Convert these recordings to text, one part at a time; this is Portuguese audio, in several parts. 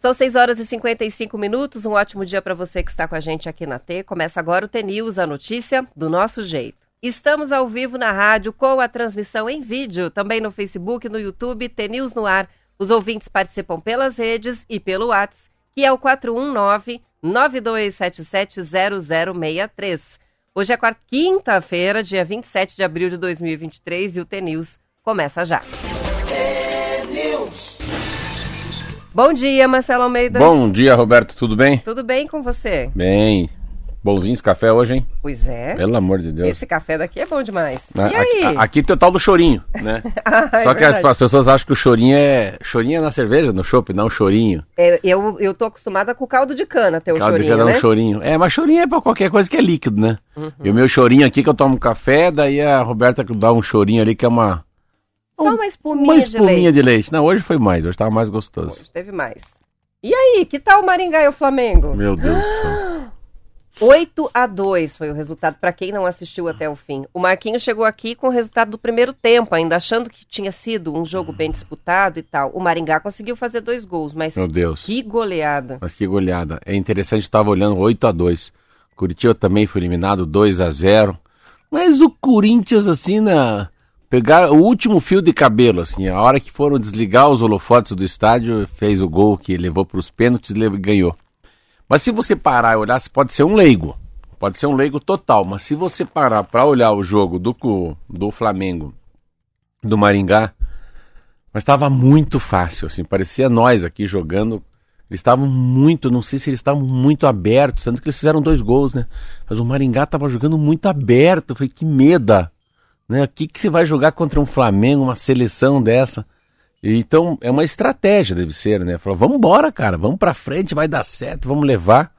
São 6 horas e 55 minutos. Um ótimo dia para você que está com a gente aqui na T. Começa agora o T-News, a notícia do nosso jeito. Estamos ao vivo na rádio com a transmissão em vídeo, também no Facebook, no YouTube, T-News no ar. Os ouvintes participam pelas redes e pelo WhatsApp, que é o 419 92770063. Hoje é quinta-feira, dia 27 de abril de 2023 e o T-News começa já. Bom dia, Marcelo Almeida. Bom dia, Roberto, tudo bem? Tudo bem com você? Bem. Bonzinhos café hoje, hein? Pois é. Pelo amor de Deus. Esse café daqui é bom demais. Ah, e aí? Aqui, aqui tem o tal do chorinho, né? Ah, é Só que as, as pessoas acham que o chorinho é. Chorinho é na cerveja, no chopp, não chorinho. É, eu, eu tô acostumada com caldo de cana, ter o Caldo de chorinho, cana é né? um chorinho. É, mas chorinho é pra qualquer coisa que é líquido, né? Uhum. E o meu chorinho aqui que eu tomo café, daí a Roberta dá um chorinho ali que é uma. Só uma espuminha, Uma espuminha de leite. de leite. Não, hoje foi mais, hoje tava mais gostoso. Hoje teve mais. E aí, que tal o Maringá e o Flamengo? Meu Deus do céu. 8 a 2 foi o resultado para quem não assistiu até o fim. O Marquinhos chegou aqui com o resultado do primeiro tempo, ainda achando que tinha sido um jogo bem disputado e tal. O Maringá conseguiu fazer dois gols, mas Meu Deus. que goleada. Mas que goleada. É interessante, estava olhando 8 a 2 Curitiba também foi eliminado 2 a 0 Mas o Corinthians, assim, na. Pegar o último fio de cabelo, assim, a hora que foram desligar os holofotes do estádio, fez o gol que levou para os pênaltis e ganhou. Mas se você parar e olhar, pode ser um leigo. Pode ser um leigo total. Mas se você parar para olhar o jogo do, do Flamengo, do Maringá, mas estava muito fácil, assim, parecia nós aqui jogando. Eles estavam muito, não sei se eles estavam muito abertos, sendo que eles fizeram dois gols, né? Mas o Maringá estava jogando muito aberto. Eu falei, que meda, né? O que, que você vai jogar contra um Flamengo, uma seleção dessa? Então, é uma estratégia, deve ser, né? Falou, vamos embora, cara, vamos pra frente, vai dar certo, vamos levar.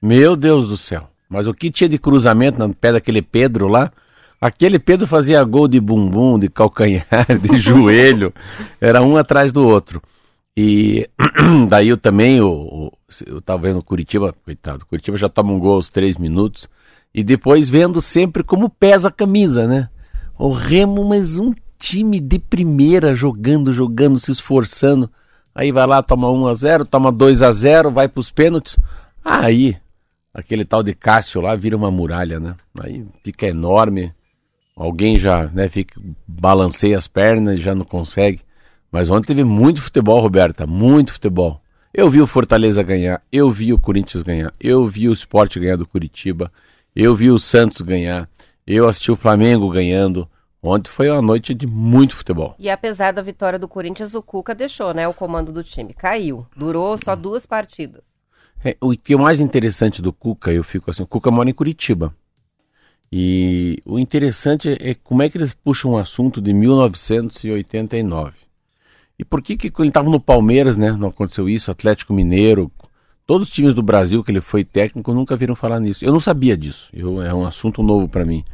Meu Deus do céu. Mas o que tinha de cruzamento no pé daquele Pedro lá? Aquele Pedro fazia gol de bumbum, de calcanhar, de joelho. Era um atrás do outro. E daí eu também, o- eu tava vendo Curitiba, coitado, Curitiba já toma um gol aos três minutos. E depois vendo sempre como pesa a camisa, né? O Remo, mas um time de primeira jogando, jogando, se esforçando. Aí vai lá, toma 1 a 0 toma 2 a 0 vai pros pênaltis. Aí, aquele tal de Cássio lá vira uma muralha, né? Aí fica enorme. Alguém já, né, fica, balanceia as pernas e já não consegue. Mas ontem teve muito futebol, Roberta, muito futebol. Eu vi o Fortaleza ganhar, eu vi o Corinthians ganhar, eu vi o Sport ganhar do Curitiba, eu vi o Santos ganhar, eu assisti o Flamengo ganhando. Ontem foi uma noite de muito futebol. E apesar da vitória do Corinthians, o Cuca deixou, né, o comando do time. Caiu. Durou só duas partidas. É, o que é mais interessante do Cuca, eu fico assim, o Cuca mora em Curitiba. E o interessante é como é que eles puxam um assunto de 1989. E por que que quando ele estava no Palmeiras, né, não aconteceu isso, Atlético Mineiro, todos os times do Brasil que ele foi técnico nunca viram falar nisso. Eu não sabia disso. Eu, é um assunto novo para mim.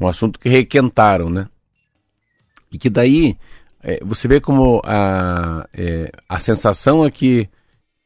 Um assunto que requentaram, né? E que daí é, você vê como a, é, a sensação é que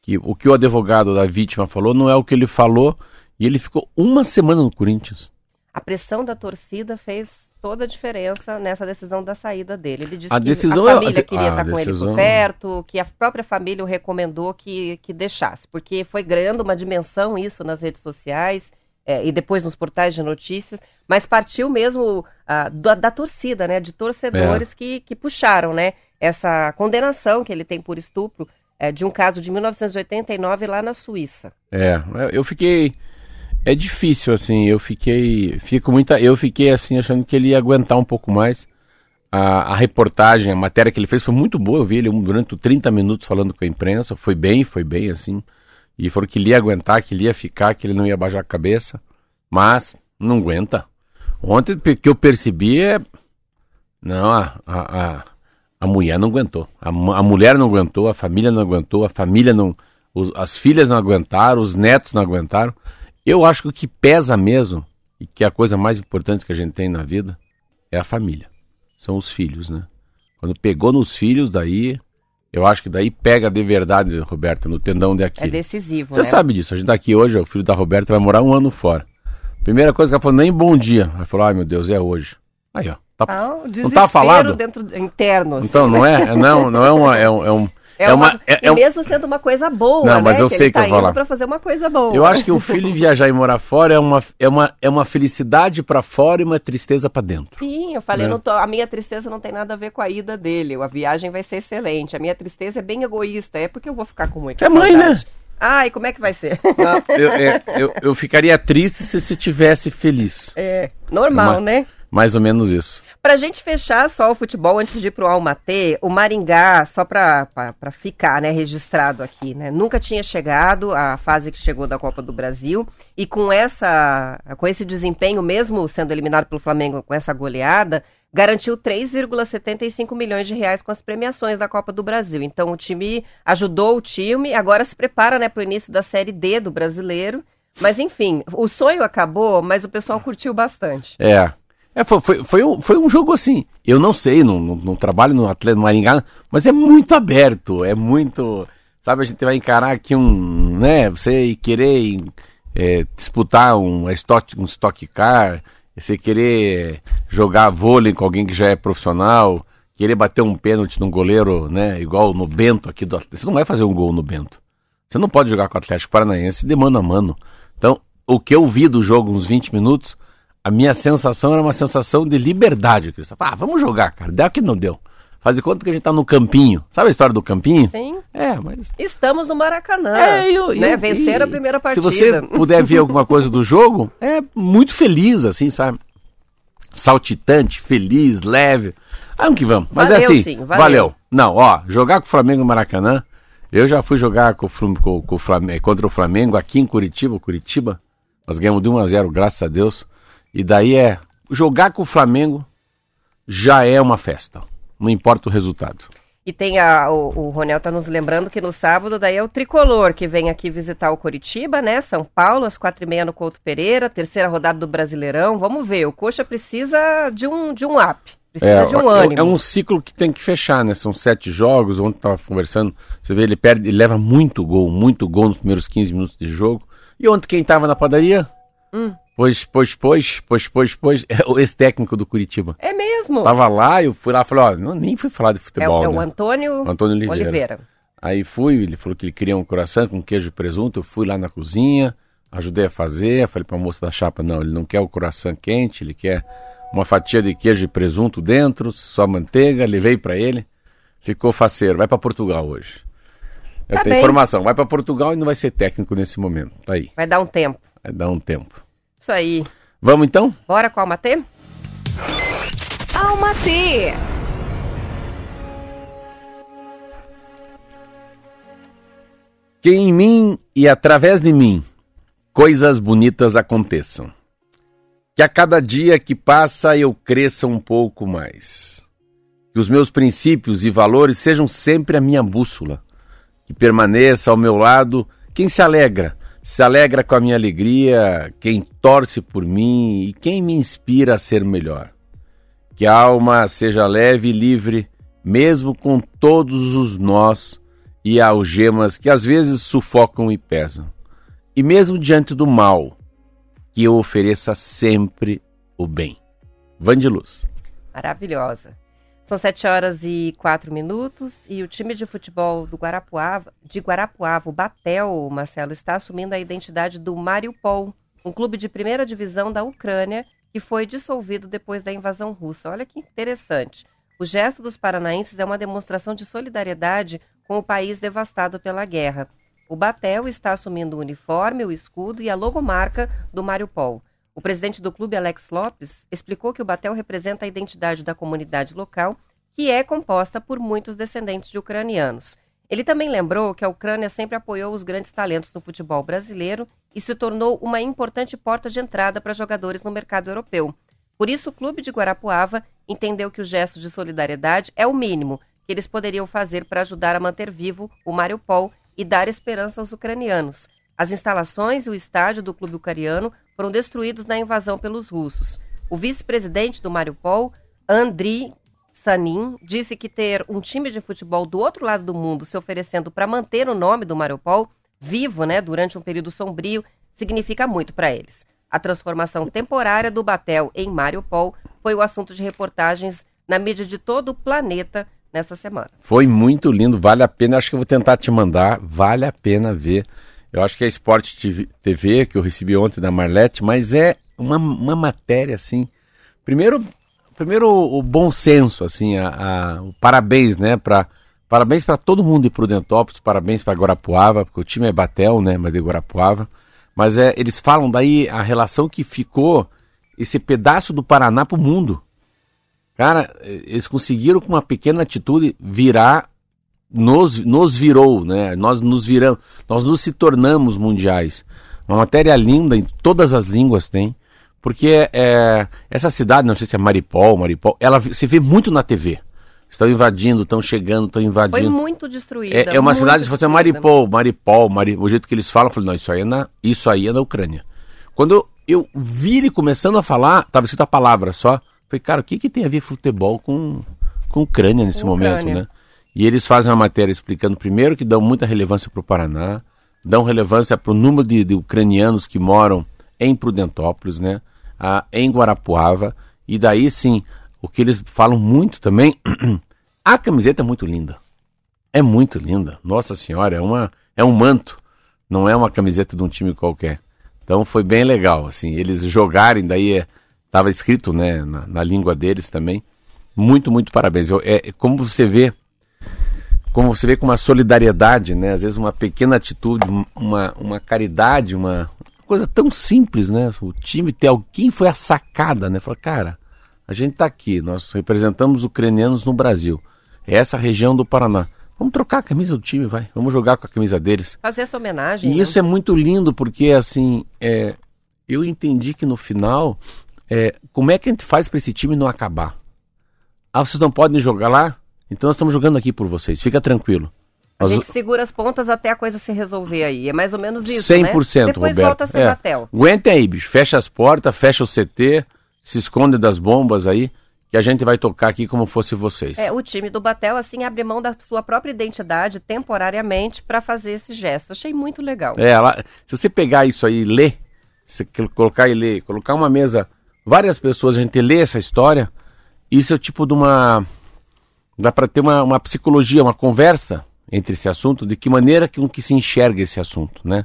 que o que o advogado da vítima falou não é o que ele falou e ele ficou uma semana no Corinthians. A pressão da torcida fez toda a diferença nessa decisão da saída dele. Ele disse A que decisão a é- família a- queria a estar com ele decisão- por perto, que a própria família o recomendou que, que deixasse, porque foi ganhando uma dimensão isso nas redes sociais é, e depois nos portais de notícias, mas partiu mesmo ah, da, da torcida, né, de torcedores É. que, que puxaram, né, essa condenação que ele tem por estupro é, de um caso de 1989 lá na Suíça. É, eu fiquei é difícil assim, eu fiquei fico muita, eu fiquei assim achando que ele ia aguentar um pouco mais. A, a reportagem, a matéria que ele fez foi muito boa, eu vi ele durante 30 minutos falando com a imprensa, foi bem, foi bem assim. E falou que ele ia aguentar, que ele ia ficar, que ele não ia baixar a cabeça, mas não aguenta. Ontem que eu percebi é não, a, a, a, mulher não aguentou. A, a mulher não aguentou, a família não aguentou, a família não. os- as filhas não aguentaram, os netos não aguentaram. Eu acho que o que pesa mesmo, e que é a coisa mais importante que a gente tem na vida, é a família. São os filhos, né? Quando pegou nos filhos, daí. Eu acho que daí pega de verdade, Roberta, no tendão de É Aquiles. decisivo, Você né? sabe disso, a gente tá aqui hoje, o filho da Roberta vai morar um ano fora. Primeira coisa que ela falou, nem bom dia. Ela falou, ai meu Deus, é hoje. Aí, ó. Tá, Ah, não tá falado? dentro interno. assim, Então, não é? Não, não é uma. É um, é um- É, é uma, uma- é- e é um- mesmo sendo uma coisa boa, Não, mas né? eu sei ele que tá eu vou indo lá. pra fazer uma coisa boa. Eu acho que o filho viajar e morar fora é uma, é uma, é uma felicidade pra fora e uma tristeza pra dentro. Sim, eu falei, Né? não tô- a minha tristeza não tem nada a ver com a ida dele. A viagem vai ser excelente. A minha tristeza é bem egoísta. É porque eu vou ficar com muita É mãe, saudade. Ai, como é que vai ser? Eu, é, eu, eu ficaria triste se você estivesse feliz. É, normal, Uma- né? Mais ou menos isso. Pra gente fechar só o futebol antes de ir pro Almatê, o Maringá, só pra, ficar né, registrado aqui, né? Nunca tinha chegado à fase que chegou da Copa do Brasil. E com essa com esse desempenho, mesmo sendo eliminado pelo Flamengo com essa goleada, garantiu 3,75 milhões de reais com as premiações da Copa do Brasil. Então o time ajudou o time, agora se prepara né, para o início da Série D do brasileiro. Mas enfim, o sonho acabou, mas o pessoal curtiu bastante. É. É, foi, foi, foi, um, foi um jogo assim. Eu não sei, não, não, não trabalho no Atlético Maringá, mas é muito aberto, é muito. Sabe, a gente vai encarar aqui um. né? Você querer é, disputar um stock, um stock car, você querer jogar vôlei com alguém que já é profissional, querer bater um pênalti num goleiro, né? Igual no Bento aqui do Atlético. Você não vai fazer um gol no Bento. Você não pode jogar com o Atlético Paranaense de mano a mano. Então, o que eu vi do jogo, uns 20 minutos, a minha sensação era uma sensação de liberdade, Cristo. Ah, vamos jogar, cara. Deu que não deu. Faz de conta que a gente tá no campinho. Sabe a história do campinho? Sim. É, mas. Estamos no Maracanã. É, eu, né? eu- Vencer a primeira partida. Se você puder ver alguma coisa do jogo, é muito feliz, assim, sabe? Saltitante, feliz, leve. Vamos que vamos. Mas é Valeu, assim, sim, valeu. valeu. Não, ó, jogar com o Flamengo no Maracanã. Eu já fui jogar com com- com o Flamengo, contra o Flamengo aqui em Curitiba, Curitiba. Nós ganhamos de 1 a 0, graças a Deus. E daí é jogar com o Flamengo já é uma festa. Não importa o resultado. E tem a, o, o Ronel tá nos lembrando que no sábado daí é o Tricolor que vem aqui visitar o Curitiba, né? São Paulo, às quatro e meia no Couto Pereira, terceira rodada do Brasileirão. Vamos ver, o Coxa precisa de um, de um up, precisa de um é- ânimo. é um ciclo que tem que fechar, né? São sete jogos. Ontem tava conversando. Você vê, ele perde, ele leva muito gol, muito gol nos primeiros 15 minutos de jogo. E ontem quem tava na padaria? Hum. Pois, pois, pois, pois, pois, pois, é o ex-técnico do Curitiba. É mesmo. Tava lá, eu fui lá e falei, ó, não, nem fui falar de é, o- futebol, é o né? Antônio, Antônio Oliveira. Oliveira. Aí fui, ele falou que ele queria um coração com queijo e presunto. Eu fui lá na cozinha, ajudei a fazer. Falei pra moça da chapa: não, ele não quer o coração quente, ele quer uma fatia de queijo e presunto dentro, só manteiga. Levei pra ele, ficou faceiro. Vai pra Portugal hoje. Eu Tá tenho bem. informação: vai pra Portugal e não vai ser técnico nesse momento. Tá aí, Vai dar um tempo. vai dar um tempo. Isso aí. Vamos então? Bora com o Almatê? Alma T. Que em mim e através de mim coisas bonitas aconteçam. Que a cada dia que passa eu cresça um pouco mais. Que os meus princípios e valores sejam sempre a minha bússola. Que permaneça ao meu lado quem se alegra, se alegra com a minha alegria, quem torce por mim e quem me inspira a ser melhor. Que a alma seja leve e livre, mesmo com todos os nós e algemas que às vezes sufocam e pesam. E mesmo diante do mal, que eu ofereça sempre o bem. Van de Luz. Maravilhosa. São sete horas e quatro minutos e o time de futebol do Guarapuava, de Guarapuava, o Batel, Marcelo, está assumindo a identidade do Mariupol, um clube de primeira divisão da Ucrânia que foi dissolvido depois da invasão russa. Olha que interessante. O gesto dos paranaenses é uma demonstração de solidariedade com o país devastado pela guerra. O Batel está assumindo o uniforme, o escudo e a logomarca do Mariupol. O presidente do clube, Alex Lopes, explicou que o Batel representa a identidade da comunidade local, que é composta por muitos descendentes de ucranianos. Ele também lembrou que a Ucrânia sempre apoiou os grandes talentos no futebol brasileiro e se tornou uma importante porta de entrada para jogadores no mercado europeu. Por isso, o clube de Guarapuava entendeu que o gesto de solidariedade é o mínimo que eles poderiam fazer para ajudar a manter vivo o Mariupol e dar esperança aos ucranianos. As instalações e o estádio do clube ucraniano foram destruídos na invasão pelos russos. O vice-presidente do Mariupol, Andriy Sanin, disse que ter um time de futebol do outro lado do mundo se oferecendo para manter o nome do Mariupol vivo, né, durante um período sombrio, significa muito para eles. A transformação temporária do Batel em Mariupol foi o assunto de reportagens na mídia de todo o planeta nessa semana. Foi muito lindo, vale a pena. Acho que eu vou tentar te mandar, vale a pena ver. Eu acho que é Esporte TV, que eu recebi ontem da Marlete, mas é uma, uma matéria assim. Primeiro, primeiro o bom senso, assim, a, a o parabéns, né, para Parabéns para todo mundo de Prudentópolis, parabéns para Guarapuava, porque o time é Batel, né, mas de Guarapuava. Mas é, eles falam daí a relação que ficou esse pedaço do Paraná para o mundo. Cara, eles conseguiram com uma pequena atitude virar, nos, nos virou, né? Nós nos viramos, nós nos se tornamos mundiais. Uma matéria linda, em todas as línguas tem. Porque é, essa cidade, não sei se é Maripol, Maripol, ela se vê muito na TV. Estão invadindo, estão chegando, estão invadindo. Foi muito destruída. É, é uma cidade, se fosse Maripol, Maripol, Maripol, o jeito que eles falam, eu falei, não, isso aí é na, isso aí é na Ucrânia. Quando eu, eu vi ele começando a falar, estava escrito a palavra só, falei, cara, o que, que tem a ver futebol com, com Ucrânia nesse momento, né? E eles fazem uma matéria explicando, primeiro, que dão muita relevância para o Paraná, dão relevância para o número de, de, ucranianos que moram em Prudentópolis, né? Ah, em Guarapuava, e daí sim o que eles falam muito também, a camiseta é muito linda. É muito linda. Nossa senhora, é uma é um manto, não é uma camiseta de um time qualquer. Então foi bem legal, assim, eles jogarem, daí estava é, escrito, né, na, na, língua deles também. Muito, muito parabéns. Eu, é, como você vê, como você vê com uma solidariedade, né, às vezes uma pequena atitude, uma, uma caridade, uma coisa tão simples, né, o time ter alguém foi a sacada, né, falou, cara, a gente está aqui, nós representamos ucranianos no Brasil. É essa região do Paraná. Vamos trocar a camisa do time, vai. Vamos jogar com a camisa deles. Fazer essa homenagem. E né? isso é muito lindo, porque assim, é, eu entendi que no final, é, como é que a gente faz para esse time não acabar? Ah, vocês não podem jogar lá? Então nós estamos jogando aqui por vocês. Fica tranquilo. A gente segura as pontas até a coisa se resolver aí. É mais ou menos isso, 100%, né? Depois Roberto. volta a ser é. Aguenta aí, bicho. Fecha as portas, fecha o CT se esconde das bombas aí, que a gente vai tocar aqui como fosse vocês. É, o time do Batel, assim, abre mão da sua própria identidade temporariamente para fazer esse gesto. Achei muito legal. É, ela, se você pegar isso aí e ler, se colocar e ler, colocar uma mesa, várias pessoas, a gente lê essa história, isso é o tipo de uma. Dá para ter uma, uma psicologia, uma conversa entre esse assunto, de que maneira que, que se enxerga esse assunto, né?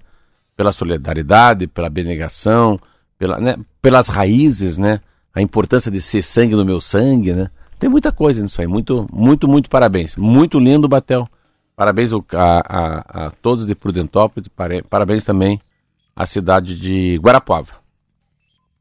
Pela solidariedade, pela abnegação, pela, né? pelas raízes, né? a importância de ser sangue no meu sangue, né? Tem muita coisa nisso aí. Muito, muito, muito parabéns. Muito lindo, Batel. Parabéns a, a, a todos de Prudentópolis. Parabéns também à cidade de Guarapuava.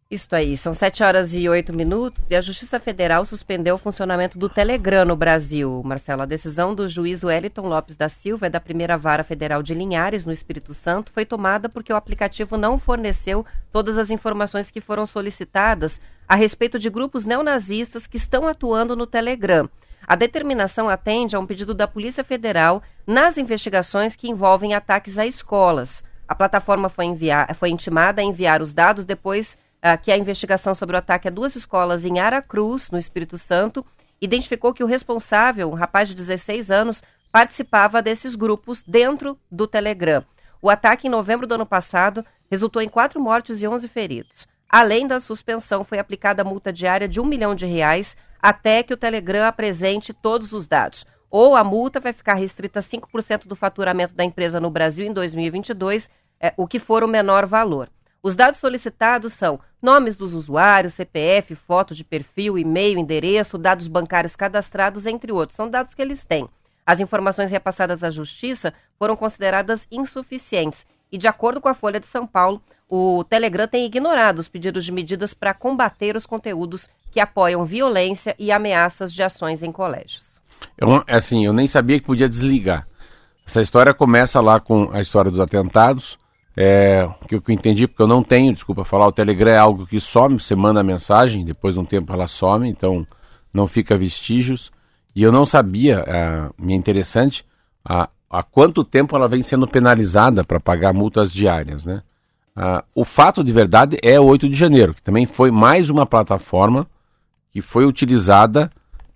Isso aí, são 7 horas e 8 minutos e a Justiça Federal suspendeu o funcionamento do Telegram no Brasil. Marcelo, a decisão do juiz Wellington Lopes da Silva, da primeira vara federal de Linhares, no Espírito Santo, foi tomada porque o aplicativo não forneceu todas as informações que foram solicitadas a respeito de grupos neonazistas que estão atuando no Telegram. A determinação atende a um pedido da Polícia Federal nas investigações que envolvem ataques a escolas. A plataforma foi, enviar, foi intimada a enviar os dados depois que a investigação sobre o ataque a duas escolas em Aracruz, no Espírito Santo, identificou que o responsável, um rapaz de 16 anos, participava desses grupos dentro do Telegram. O ataque em novembro do ano passado resultou em quatro mortes e 11 feridos. Além da suspensão, foi aplicada multa diária de um milhão de reais até que o Telegram apresente todos os dados. Ou a multa vai ficar restrita a 5% do faturamento da empresa no Brasil em 2022, é, o que for o menor valor. Os dados solicitados são nomes dos usuários, CPF, foto de perfil, e-mail, endereço, dados bancários cadastrados, entre outros. São dados que eles têm. As informações repassadas à Justiça foram consideradas insuficientes e, de acordo com a Folha de São Paulo, o Telegram tem ignorado os pedidos de medidas para combater os conteúdos que apoiam violência e ameaças de ações em colégios. Eu, assim, eu nem sabia que podia desligar. Essa história começa lá com a história dos atentados é, que eu entendi, porque eu não tenho, desculpa falar, o Telegram é algo que some, você manda a mensagem, depois de um tempo ela some, então não fica vestígios. E eu não sabia, é, me é interessante, há, há quanto tempo ela vem sendo penalizada para pagar multas diárias, né? Ah, o fato de verdade é o 8 de janeiro, que também foi mais uma plataforma que foi utilizada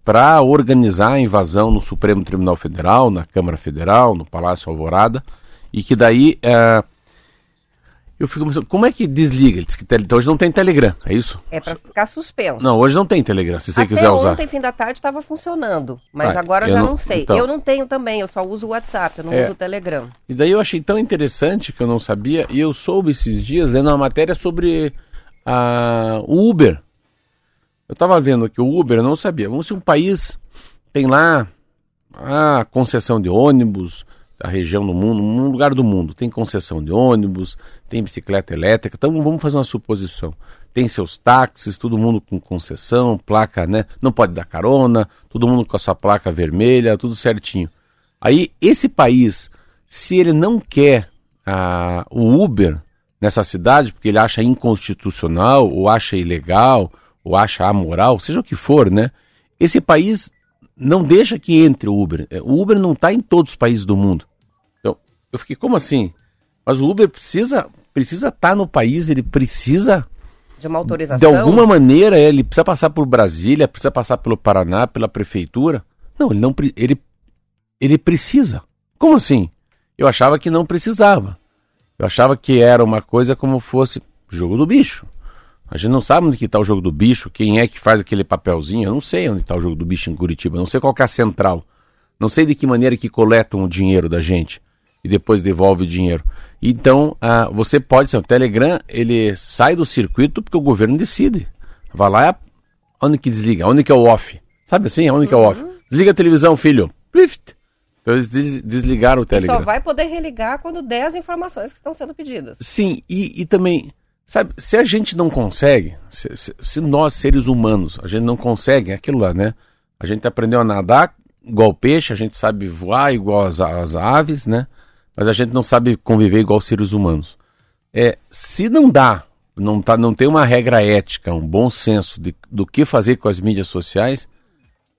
para organizar a invasão no Supremo Tribunal Federal, na Câmara Federal, no Palácio Alvorada, e que daí é, Eu fico pensando, como é que desliga? Ele disse que tele... então hoje não tem Telegram, é isso? É para ficar suspenso. Não, hoje não tem Telegram, se você Até quiser usar. ontem, fim da tarde, estava funcionando. Mas Ah, agora eu já não- não, sei. então. Eu não tenho também, eu só uso o WhatsApp, eu não É. uso o Telegram. E daí eu achei tão interessante que eu não sabia, e eu soube esses dias lendo uma matéria sobre a, o Uber. Eu estava vendo que o Uber, eu não sabia. Vamos se um país tem lá a concessão de ônibus, a região no mundo, um lugar do mundo, tem concessão de ônibus, tem bicicleta elétrica, então vamos fazer uma suposição. Tem seus táxis, todo mundo com concessão, placa, né? Não pode dar carona, todo mundo com a sua placa vermelha, tudo certinho. Aí, esse país, se ele não quer ah, o Uber nessa cidade, porque ele acha inconstitucional, ou acha ilegal, ou acha amoral, seja o que for, né? Esse país não deixa que entre o Uber. O Uber não está em todos os países do mundo. Eu fiquei, como assim? Mas o Uber precisa precisa estar no país, ele precisa De uma autorização. de alguma maneira, ele precisa passar por Brasília, precisa passar pelo Paraná, pela prefeitura. Não, ele não ele ele precisa. Como assim? Eu achava que não precisava. Eu achava que era uma coisa como fosse jogo do bicho. A gente não sabe onde que está o jogo do bicho, quem é que faz aquele papelzinho. Eu não sei onde está o jogo do bicho em Curitiba, eu não sei qual é a central. Não sei de que maneira que coletam o dinheiro da gente e depois devolve o dinheiro. Então, ah, você pode, o Telegram, ele sai do circuito porque o governo decide. Vai lá, onde que desliga? Onde que é o off? Sabe assim? Onde que é o off? Desliga a televisão, filho. Plift. Então eles des- desligaram o E Telegram. só vai poder religar quando der as informações que estão sendo pedidas. Sim, e, e também, sabe, se a gente não consegue, se, se- se nós, seres humanos, a gente não consegue, é aquilo lá, né? A gente aprendeu a nadar igual peixe, a gente sabe voar igual as, as aves, né? Mas a gente não sabe conviver igual seres humanos. É, se não dá, não, tá, não tem uma regra ética, um bom senso de, do que fazer com as mídias sociais,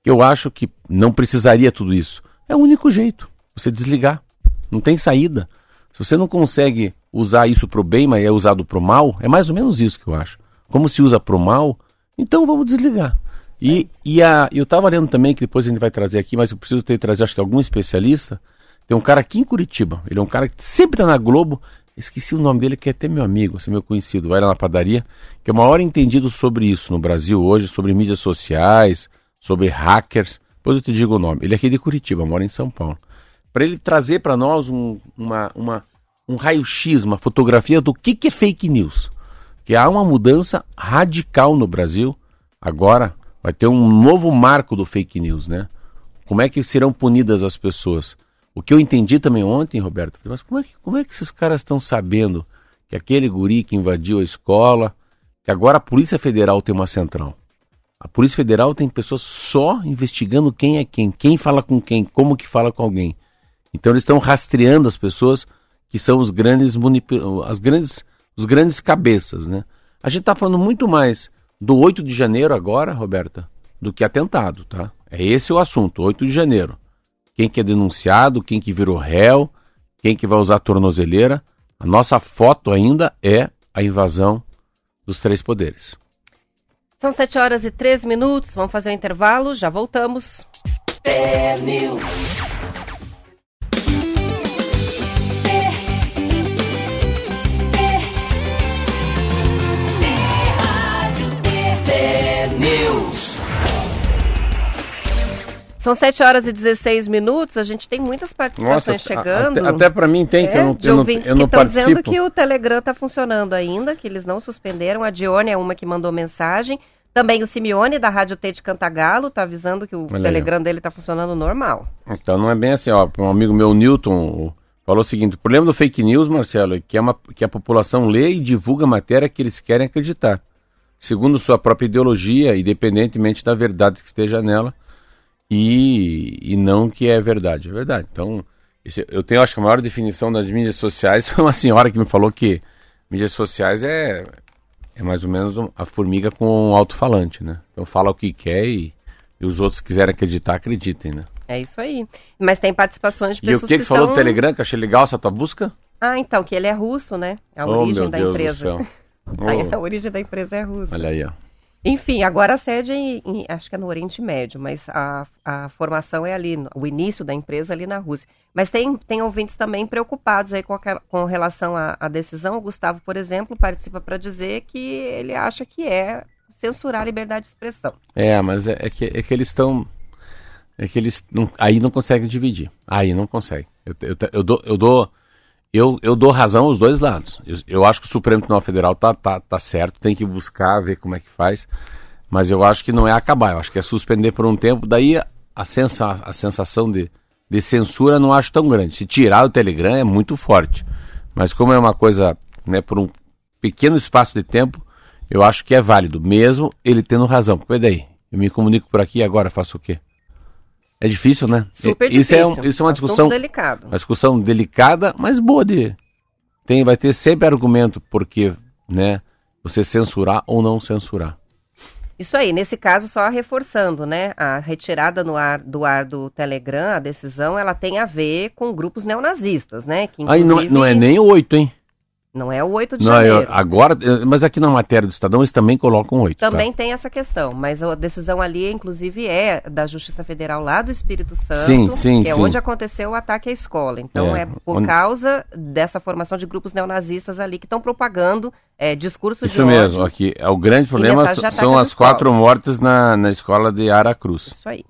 eu acho que não precisaria tudo isso. É o único jeito, você desligar. Não tem saída. Se você não consegue usar isso pro bem, mas é usado pro mal, é mais ou menos isso que eu acho. Como se usa pro mal, então vamos desligar. E, e a, eu estava lendo também, que depois a gente vai trazer aqui, mas eu preciso ter trazer, acho que algum especialista. Tem um cara aqui em Curitiba, ele é um cara que sempre tá na Globo, esqueci o nome dele, que é até meu amigo, assim, meu conhecido, vai lá na padaria, que é o maior entendido sobre isso no Brasil hoje, sobre mídias sociais, sobre hackers. Depois eu te digo o nome. Ele é aqui de Curitiba, mora em São Paulo. Para ele trazer para nós um, uma, uma, um raio-x, uma fotografia do que, que é fake news. Que há uma mudança radical no Brasil. Agora vai ter um novo marco do fake news, né? Como é que serão punidas as pessoas? O que eu entendi também ontem, Roberto, mas como é que, como é que esses caras estão sabendo que aquele guri que invadiu a escola, que agora a Polícia Federal tem uma central. A Polícia Federal tem pessoas só investigando quem é quem, quem fala com quem, como que fala com alguém. Então eles estão rastreando as pessoas que são os grandes as grandes os grandes cabeças, né? A gente está falando muito mais do 8 de janeiro agora, Roberta, do que atentado, tá? É esse o assunto, 8 de janeiro. Quem que é denunciado, quem que virou réu, quem que vai usar tornozeleira. A nossa foto ainda é a invasão dos três poderes. São 7 horas e 13 minutos, vamos fazer um intervalo, já voltamos. São 7 horas e 16 minutos, a gente tem muitas participações chegando. até, até para mim tem que É, eu não, de eu não, eu que não estão dizendo participo. que o Telegram está funcionando ainda, que eles não suspenderam. A Dione é uma que mandou mensagem. Também o Simeone, da Rádio T de Cantagalo, está avisando que o Olha aí, Telegram dele está funcionando normal. Então não é bem assim, ó. Um amigo meu, Newton, falou o seguinte: o problema do fake news, Marcelo, é que, é uma, que a população lê e divulga a matéria que eles querem acreditar, segundo sua própria ideologia, independentemente da verdade que esteja nela, e, e não que é verdade. É verdade. Então, esse- eu tenho, acho que a maior definição das mídias sociais foi uma senhora que me falou que mídias sociais é, é mais ou menos um- a formiga com um alto-falante, né? Então fala o que quer e, e os outros que quiserem acreditar, acreditem, né? É isso aí. Mas tem participações de E o pessoas que, que você falou do Telegram, que eu achei legal essa tua busca? Ah, então, que ele é russo, né? A oh, origem da Deus empresa. do céu. Oh, a origem da empresa é russa. olha aí, ó. Enfim, agora a sede é em, em, acho que é no Oriente Médio, mas a, a formação é ali, o início da empresa é ali na Rússia. Mas tem, tem ouvintes também preocupados aí com, a, com relação à, decisão. O Gustavo, por exemplo, participa para dizer que ele acha que é censurar a liberdade de expressão. É, mas é, é que, é que eles estão. É que eles não, aí não conseguem dividir. Aí não consegue. Eu, eu, eu, dou, eu, dou, eu, eu dou razão aos dois lados. Eu, eu acho que o Supremo Tribunal Federal tá, tá, tá certo, tem que buscar, ver como é que faz. Mas eu acho que não é acabar, eu acho que é suspender por um tempo. Daí a, sensa, a sensação de, de censura não acho tão grande. Se tirar o Telegram é muito forte. Mas como é uma coisa, né, por um pequeno espaço de tempo, eu acho que é válido, mesmo ele tendo razão. Porque daí, eu me comunico por aqui e agora faço o quê? É difícil, né? Super isso difícil. É um, isso é uma discussão delicado. Uma discussão delicada, mas boa de tem vai ter sempre argumento porque, né, você censurar ou não censurar. Isso aí, nesse caso, só reforçando, né? A retirada no ar, do ar do Telegram, a decisão, ela tem a ver com grupos neonazistas, né? Que, inclusive... Aí não, é, não é nem oito, hein? Não é o 8 de não, janeiro. Eu, agora, mas aqui na matéria do Estadão eles também colocam 8. Tá? Também tá? tem essa questão, mas a decisão ali, inclusive, é da Justiça Federal lá do Espírito Santo, sim, sim, que é sim. onde aconteceu o ataque à escola. Então é, é por onde... causa dessa formação de grupos neonazistas ali que estão propagando é, discursos Isso de. Isso mesmo, aqui. É, o grande problema são as quatro mortes na, na escola de Aracruz. Isso aí.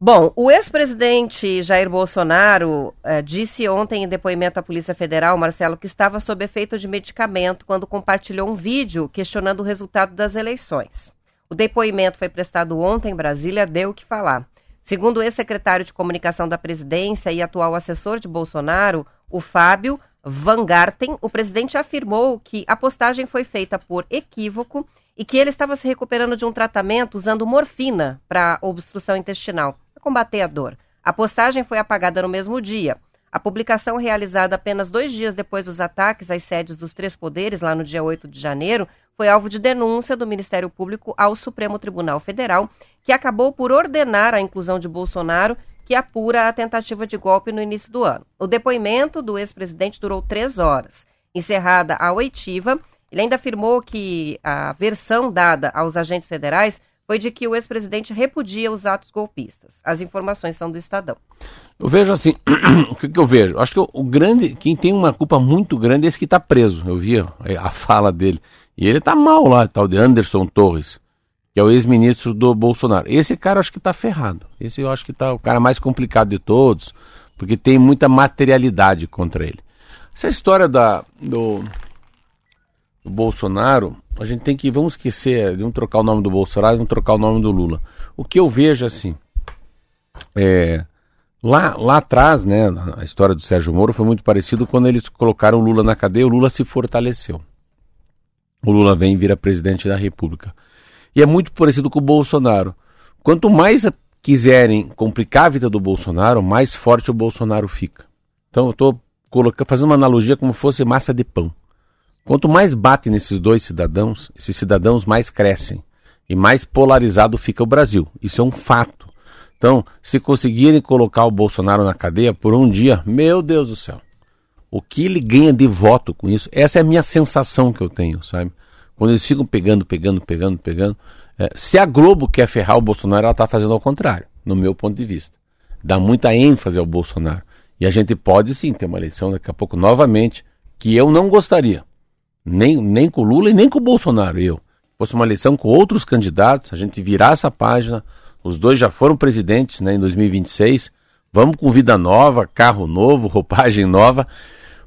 Bom, o ex-presidente Jair Bolsonaro eh, disse ontem em depoimento à Polícia Federal, Marcelo, que estava sob efeito de medicamento quando compartilhou um vídeo questionando o resultado das eleições. O depoimento foi prestado ontem em Brasília, deu o que falar. Segundo o ex-secretário de comunicação da presidência e atual assessor de Bolsonaro, o Fábio Van Garten, o presidente afirmou que a postagem foi feita por equívoco e que ele estava se recuperando de um tratamento usando morfina para obstrução intestinal combater a dor. A postagem foi apagada no mesmo dia. A publicação, realizada apenas dois dias depois dos ataques às sedes dos três poderes, lá no dia 8 de janeiro, foi alvo de denúncia do Ministério Público ao Supremo Tribunal Federal, que acabou por ordenar a inclusão de Bolsonaro, que apura a tentativa de golpe no início do ano. O depoimento do ex-presidente durou três horas. Encerrada a oitiva, ele ainda afirmou que a versão dada aos agentes federais foi de que o ex-presidente repudia os atos golpistas. As informações são do Estadão. Eu vejo assim, o que, que, eu vejo? Acho que o, o, grande, quem tem uma culpa muito grande é esse que está preso. Eu vi a fala dele. E ele está mal lá, tal de Anderson Torres, que é o ex-ministro do Bolsonaro. Esse cara acho que está ferrado. Esse eu acho que está o cara mais complicado de todos, porque tem muita materialidade contra ele. Essa história da, do, do Bolsonaro, a gente tem que, vamos esquecer, vamos trocar o nome do Bolsonaro, vamos trocar o nome do Lula. O que eu vejo assim, é, lá, lá atrás, né, a história do Sérgio Moro foi muito parecido quando eles colocaram o Lula na cadeia, o Lula se fortaleceu. O Lula vem e vira presidente da República. E é muito parecido com o Bolsonaro. Quanto mais quiserem complicar a vida do Bolsonaro, mais forte o Bolsonaro fica. Então eu estou fazendo uma analogia como fosse massa de pão. Quanto mais bate nesses dois cidadãos, esses cidadãos mais crescem e mais polarizado fica o Brasil. Isso é um fato. Então, se conseguirem colocar o Bolsonaro na cadeia por um dia, meu Deus do céu, o que ele ganha de voto com isso? Essa é a minha sensação que eu tenho, sabe? Quando eles ficam pegando, pegando, pegando, pegando. É, se a Globo quer ferrar o Bolsonaro, ela está fazendo ao contrário, no meu ponto de vista. Dá muita ênfase ao Bolsonaro. E a gente pode sim ter uma eleição daqui a pouco novamente, que eu não gostaria. Nem, nem com o Lula e nem com o Bolsonaro, eu. Fosse uma eleição com outros candidatos, a gente virar essa página. Os dois já foram presidentes né, em 2026. Vamos com vida nova, carro novo, roupagem nova.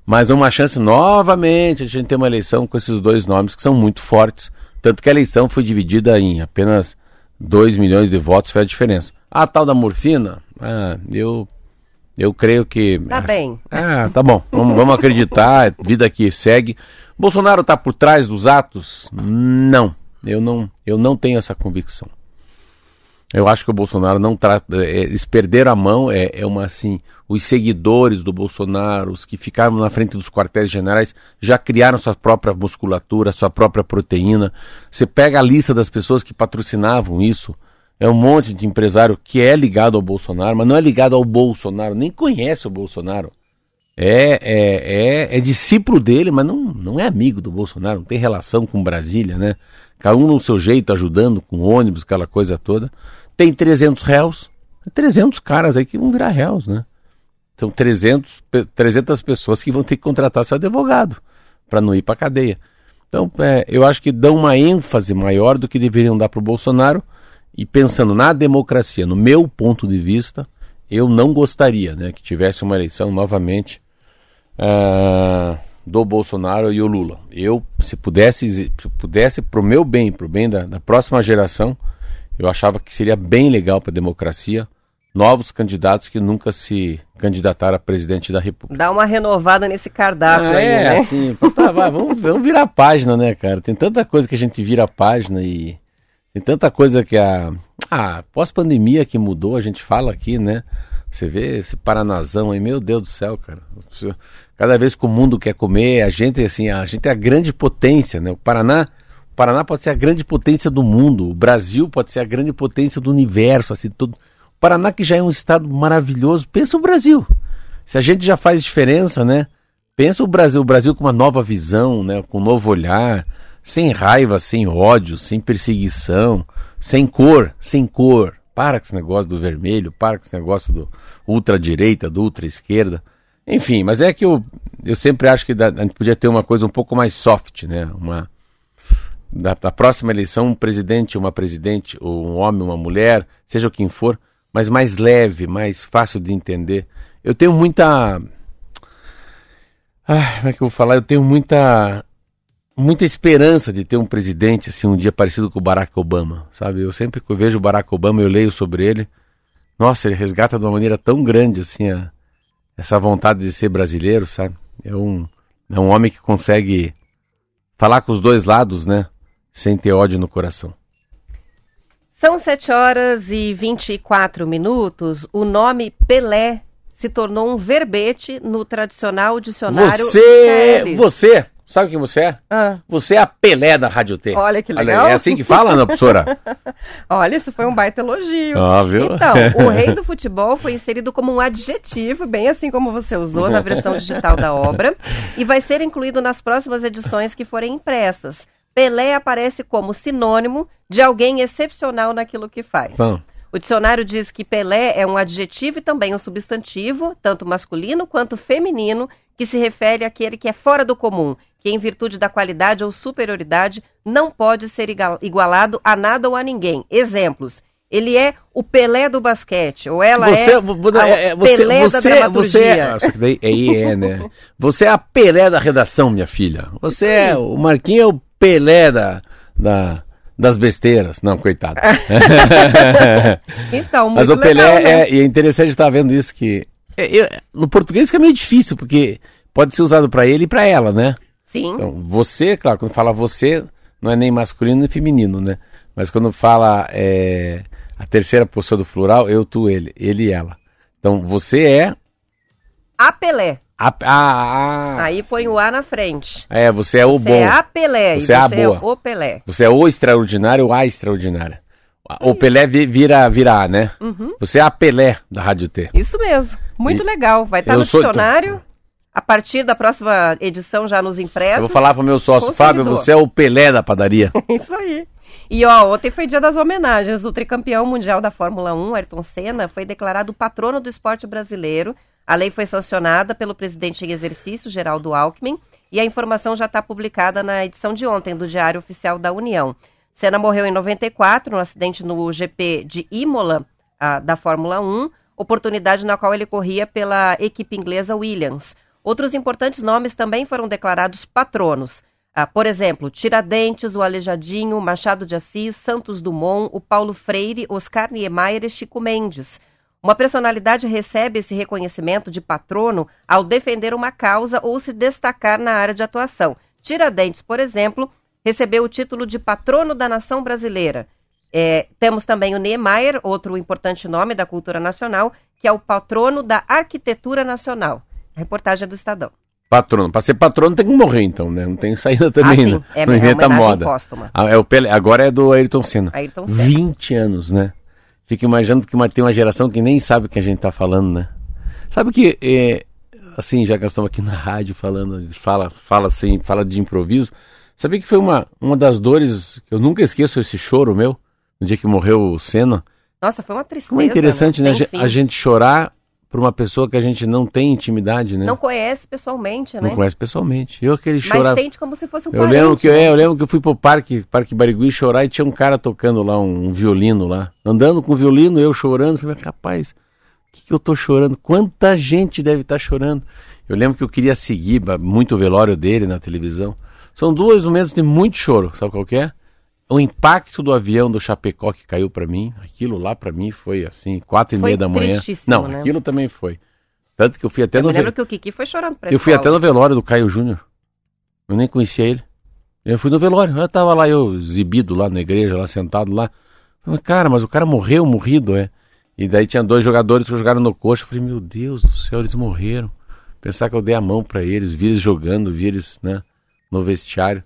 Mas uma chance novamente a gente ter uma eleição com esses dois nomes que são muito fortes. Tanto que a eleição foi dividida em apenas 2 milhões de votos, foi a diferença. A tal da morfina, ah, eu eu creio que. Tá bem. Ah, tá bom. Vamos, vamos acreditar, vida que segue. Bolsonaro está por trás dos atos? Não. Eu não, eu não tenho essa convicção. Eu acho que o Bolsonaro não trata. É, eles perderam a mão, é, é uma assim. Os seguidores do Bolsonaro, os que ficaram na frente dos quartéis generais, já criaram sua própria musculatura, sua própria proteína. Você pega a lista das pessoas que patrocinavam isso é um monte de empresário que é ligado ao Bolsonaro, mas não é ligado ao Bolsonaro, nem conhece o Bolsonaro. É, é, é, é discípulo dele, mas não, não é amigo do Bolsonaro, não tem relação com Brasília, né? Cada um no seu jeito, ajudando com ônibus, aquela coisa toda. Tem 300 réus, 300 caras aí que vão virar réus, né? São 300, 300 pessoas que vão ter que contratar seu advogado para não ir para cadeia. Então, é, eu acho que dão uma ênfase maior do que deveriam dar para o Bolsonaro. E pensando na democracia, no meu ponto de vista, eu não gostaria né, que tivesse uma eleição novamente uh, do Bolsonaro e o Lula. Eu, se pudesse, se pudesse para o meu bem, para o bem da, da, próxima geração, eu achava que seria bem legal para a democracia novos candidatos que nunca se candidataram a presidente da República. Dá uma renovada nesse cardápio ah, aí, é, né? assim, tá, vai, vamos, vamos virar a página, né, cara? Tem tanta coisa que a gente vira a página e tem tanta coisa que a, a pós-pandemia que mudou, a gente fala aqui, né? Você vê esse Paranazão aí, meu Deus do céu, cara. Cada vez que o mundo quer comer, a gente assim, a gente é a grande potência, né? O Paraná, o Paraná pode ser a grande potência do mundo, o Brasil pode ser a grande potência do universo, assim, tudo. O Paraná que já é um estado maravilhoso, pensa o Brasil. Se a gente já faz diferença, né? Pensa o Brasil, o Brasil com uma nova visão, né? Com um novo olhar, sem raiva, sem ódio, sem perseguição, sem cor, sem cor. Para com esse negócio do vermelho, para com esse negócio do ultra-direita, do ultra-esquerda. Enfim, mas é que eu, eu sempre acho que a gente podia ter uma coisa um pouco mais soft, né? Uma, da, da próxima eleição, um presidente, uma presidente, ou um homem, uma mulher, seja o quem for, mas mais leve, mais fácil de entender. Eu tenho muita. Ah, como é que eu vou falar? Eu tenho muita muita esperança de ter um presidente assim um dia parecido com o Barack Obama, sabe? Eu sempre que eu vejo o Barack Obama, eu leio sobre ele. Nossa, ele resgata de uma maneira tão grande assim a, essa vontade de ser brasileiro, sabe? É um é um homem que consegue falar com os dois lados, né? Sem ter ódio no coração. São 7 horas e 24 minutos. O nome Pelé se tornou um verbete no tradicional dicionário. Você, você Sabe quem você é? Ah. Você é a Pelé da Rádio T. Olha que legal. Olha, é assim que fala, Ana professora? Olha, isso foi um baita elogio. Ah, viu? Então, o rei do futebol foi inserido como um adjetivo, bem assim como você usou na versão digital da obra, e vai ser incluído nas próximas edições que forem impressas. Pelé aparece como sinônimo de alguém excepcional naquilo que faz. Bom. O dicionário diz que Pelé é um adjetivo e também um substantivo, tanto masculino quanto feminino, que se refere àquele que é fora do comum, que, em virtude da qualidade ou superioridade, não pode ser igualado a nada ou a ninguém. Exemplos. Ele é o Pelé do basquete, ou ela você, é, a é, você, Pelé você, da dramaturgia. Você, é, daí, aí é, né? Você é a Pelé da redação, minha filha. Você é, o Marquinhos é o Pelé da, da, das besteiras. Não, coitado. então, muito Mas o Pelé, legal, né? é, e é interessante estar vendo isso que... É, no português que é meio difícil, porque pode ser usado para ele e para ela, né? Sim. Então, você, claro, quando fala você, não é nem masculino nem feminino, né? Mas quando fala é, a terceira pessoa do plural, eu, tu, ele, ele e ela. Então, você é. A Pelé. A, a, a, Aí põe o A na frente. É, você é o você bom. Você é a Pelé. Você, você é a é boa. o Pelé. Você é o extraordinário ou a extraordinária. O Pelé vira, vira A, né? Uhum. Você é a Pelé da Rádio T. Isso mesmo. Muito e legal. Vai estar no sou, dicionário a partir da próxima edição já nos impressos. Eu vou falar para o meu sócio, Fábio, você é o Pelé da padaria. Isso aí. E ó, ontem foi dia das homenagens. O tricampeão mundial da Fórmula 1, Ayrton Senna, foi declarado patrono do esporte brasileiro. A lei foi sancionada pelo presidente em exercício, Geraldo Alckmin, e a informação já está publicada na edição de ontem do Diário Oficial da União. Senna morreu em 94, no acidente no GP de Imola, a, da Fórmula 1, oportunidade na qual ele corria pela equipe inglesa Williams. Outros importantes nomes também foram declarados patronos. Ah, por exemplo, Tiradentes, o Aleijadinho, Machado de Assis, Santos Dumont, o Paulo Freire, Oscar Niemeyer e Chico Mendes. Uma personalidade recebe esse reconhecimento de patrono ao defender uma causa ou se destacar na área de atuação. Tiradentes, por exemplo, recebeu o título de patrono da nação brasileira. É, temos também o Niemeyer, outro importante nome da cultura nacional, que é o patrono da arquitetura nacional. Reportagem é do Estadão. Patrono. Para ser patrono tem que morrer, então, né? Não tem saída também, ah, sim. né? É, não inventa é moda. Póstuma. Ah, é o Pele... Agora é do Ayrton Senna. Ayrton Senna. 20 anos, né? Fico imaginando que tem uma geração que nem sabe o que a gente tá falando, né? Sabe que é, assim, já que nós estamos aqui na rádio falando, fala, fala assim, fala de improviso. Sabia que foi uma, uma das dores, eu nunca esqueço esse choro meu, no dia que morreu o Senna. Nossa, foi uma tristeza. Como é interessante, né? Sem A gente chorar por uma pessoa que a gente não tem intimidade, né? Não conhece pessoalmente, né? Não conhece pessoalmente. Eu aquele Mas chorar. sente como se fosse um Eu parente, lembro, que, né? é, eu lembro que eu fui pro parque, Parque Barigui chorar e tinha um cara tocando lá, um, um violino lá. Andando com o violino, eu chorando. Falei, rapaz, o que, que eu tô chorando? Quanta gente deve estar chorando? Eu lembro que eu queria seguir muito o velório dele na televisão. São dois momentos de muito choro, sabe qual é? O impacto do avião do Chapecó que caiu pra mim, aquilo lá pra mim foi assim, quatro e Foi meia da manhã. Não, né? aquilo também foi. Tanto que eu fui até Eu no ve- lembro que o Kiki foi chorando pra eu fui até no velório do Caio Júnior. Eu nem conhecia ele. Eu fui no velório. Eu tava lá, eu exibido lá na igreja, lá sentado lá. Falei, cara, mas o cara morreu, morrido, é. E daí tinha dois jogadores que jogaram no coxa. Eu falei, meu Deus do céu, eles morreram. Pensar que eu dei a mão pra eles, vi eles jogando, vi eles, né, no vestiário.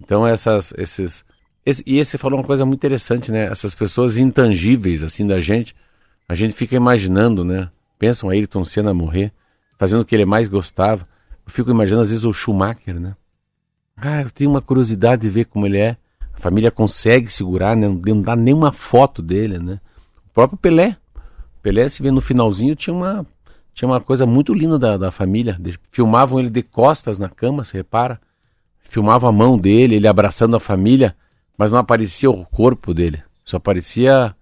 Então essas, esses... Esse, e esse falou uma coisa muito interessante, né? Essas pessoas intangíveis, assim, da gente. A gente fica imaginando, né? Pensam a Ayrton Senna morrer, fazendo o que ele mais gostava. Eu fico imaginando, às vezes, o Schumacher, né? Ah, eu tenho uma curiosidade de ver como ele é. A família consegue segurar, né? Não dá nenhuma foto dele, né? O próprio Pelé. Pelé, se vê no finalzinho, tinha uma, tinha uma coisa muito linda da, da família. Filmavam ele de costas na cama, você repara? Filmavam a mão dele, ele abraçando a família, mas não aparecia o corpo dele. Só aparecia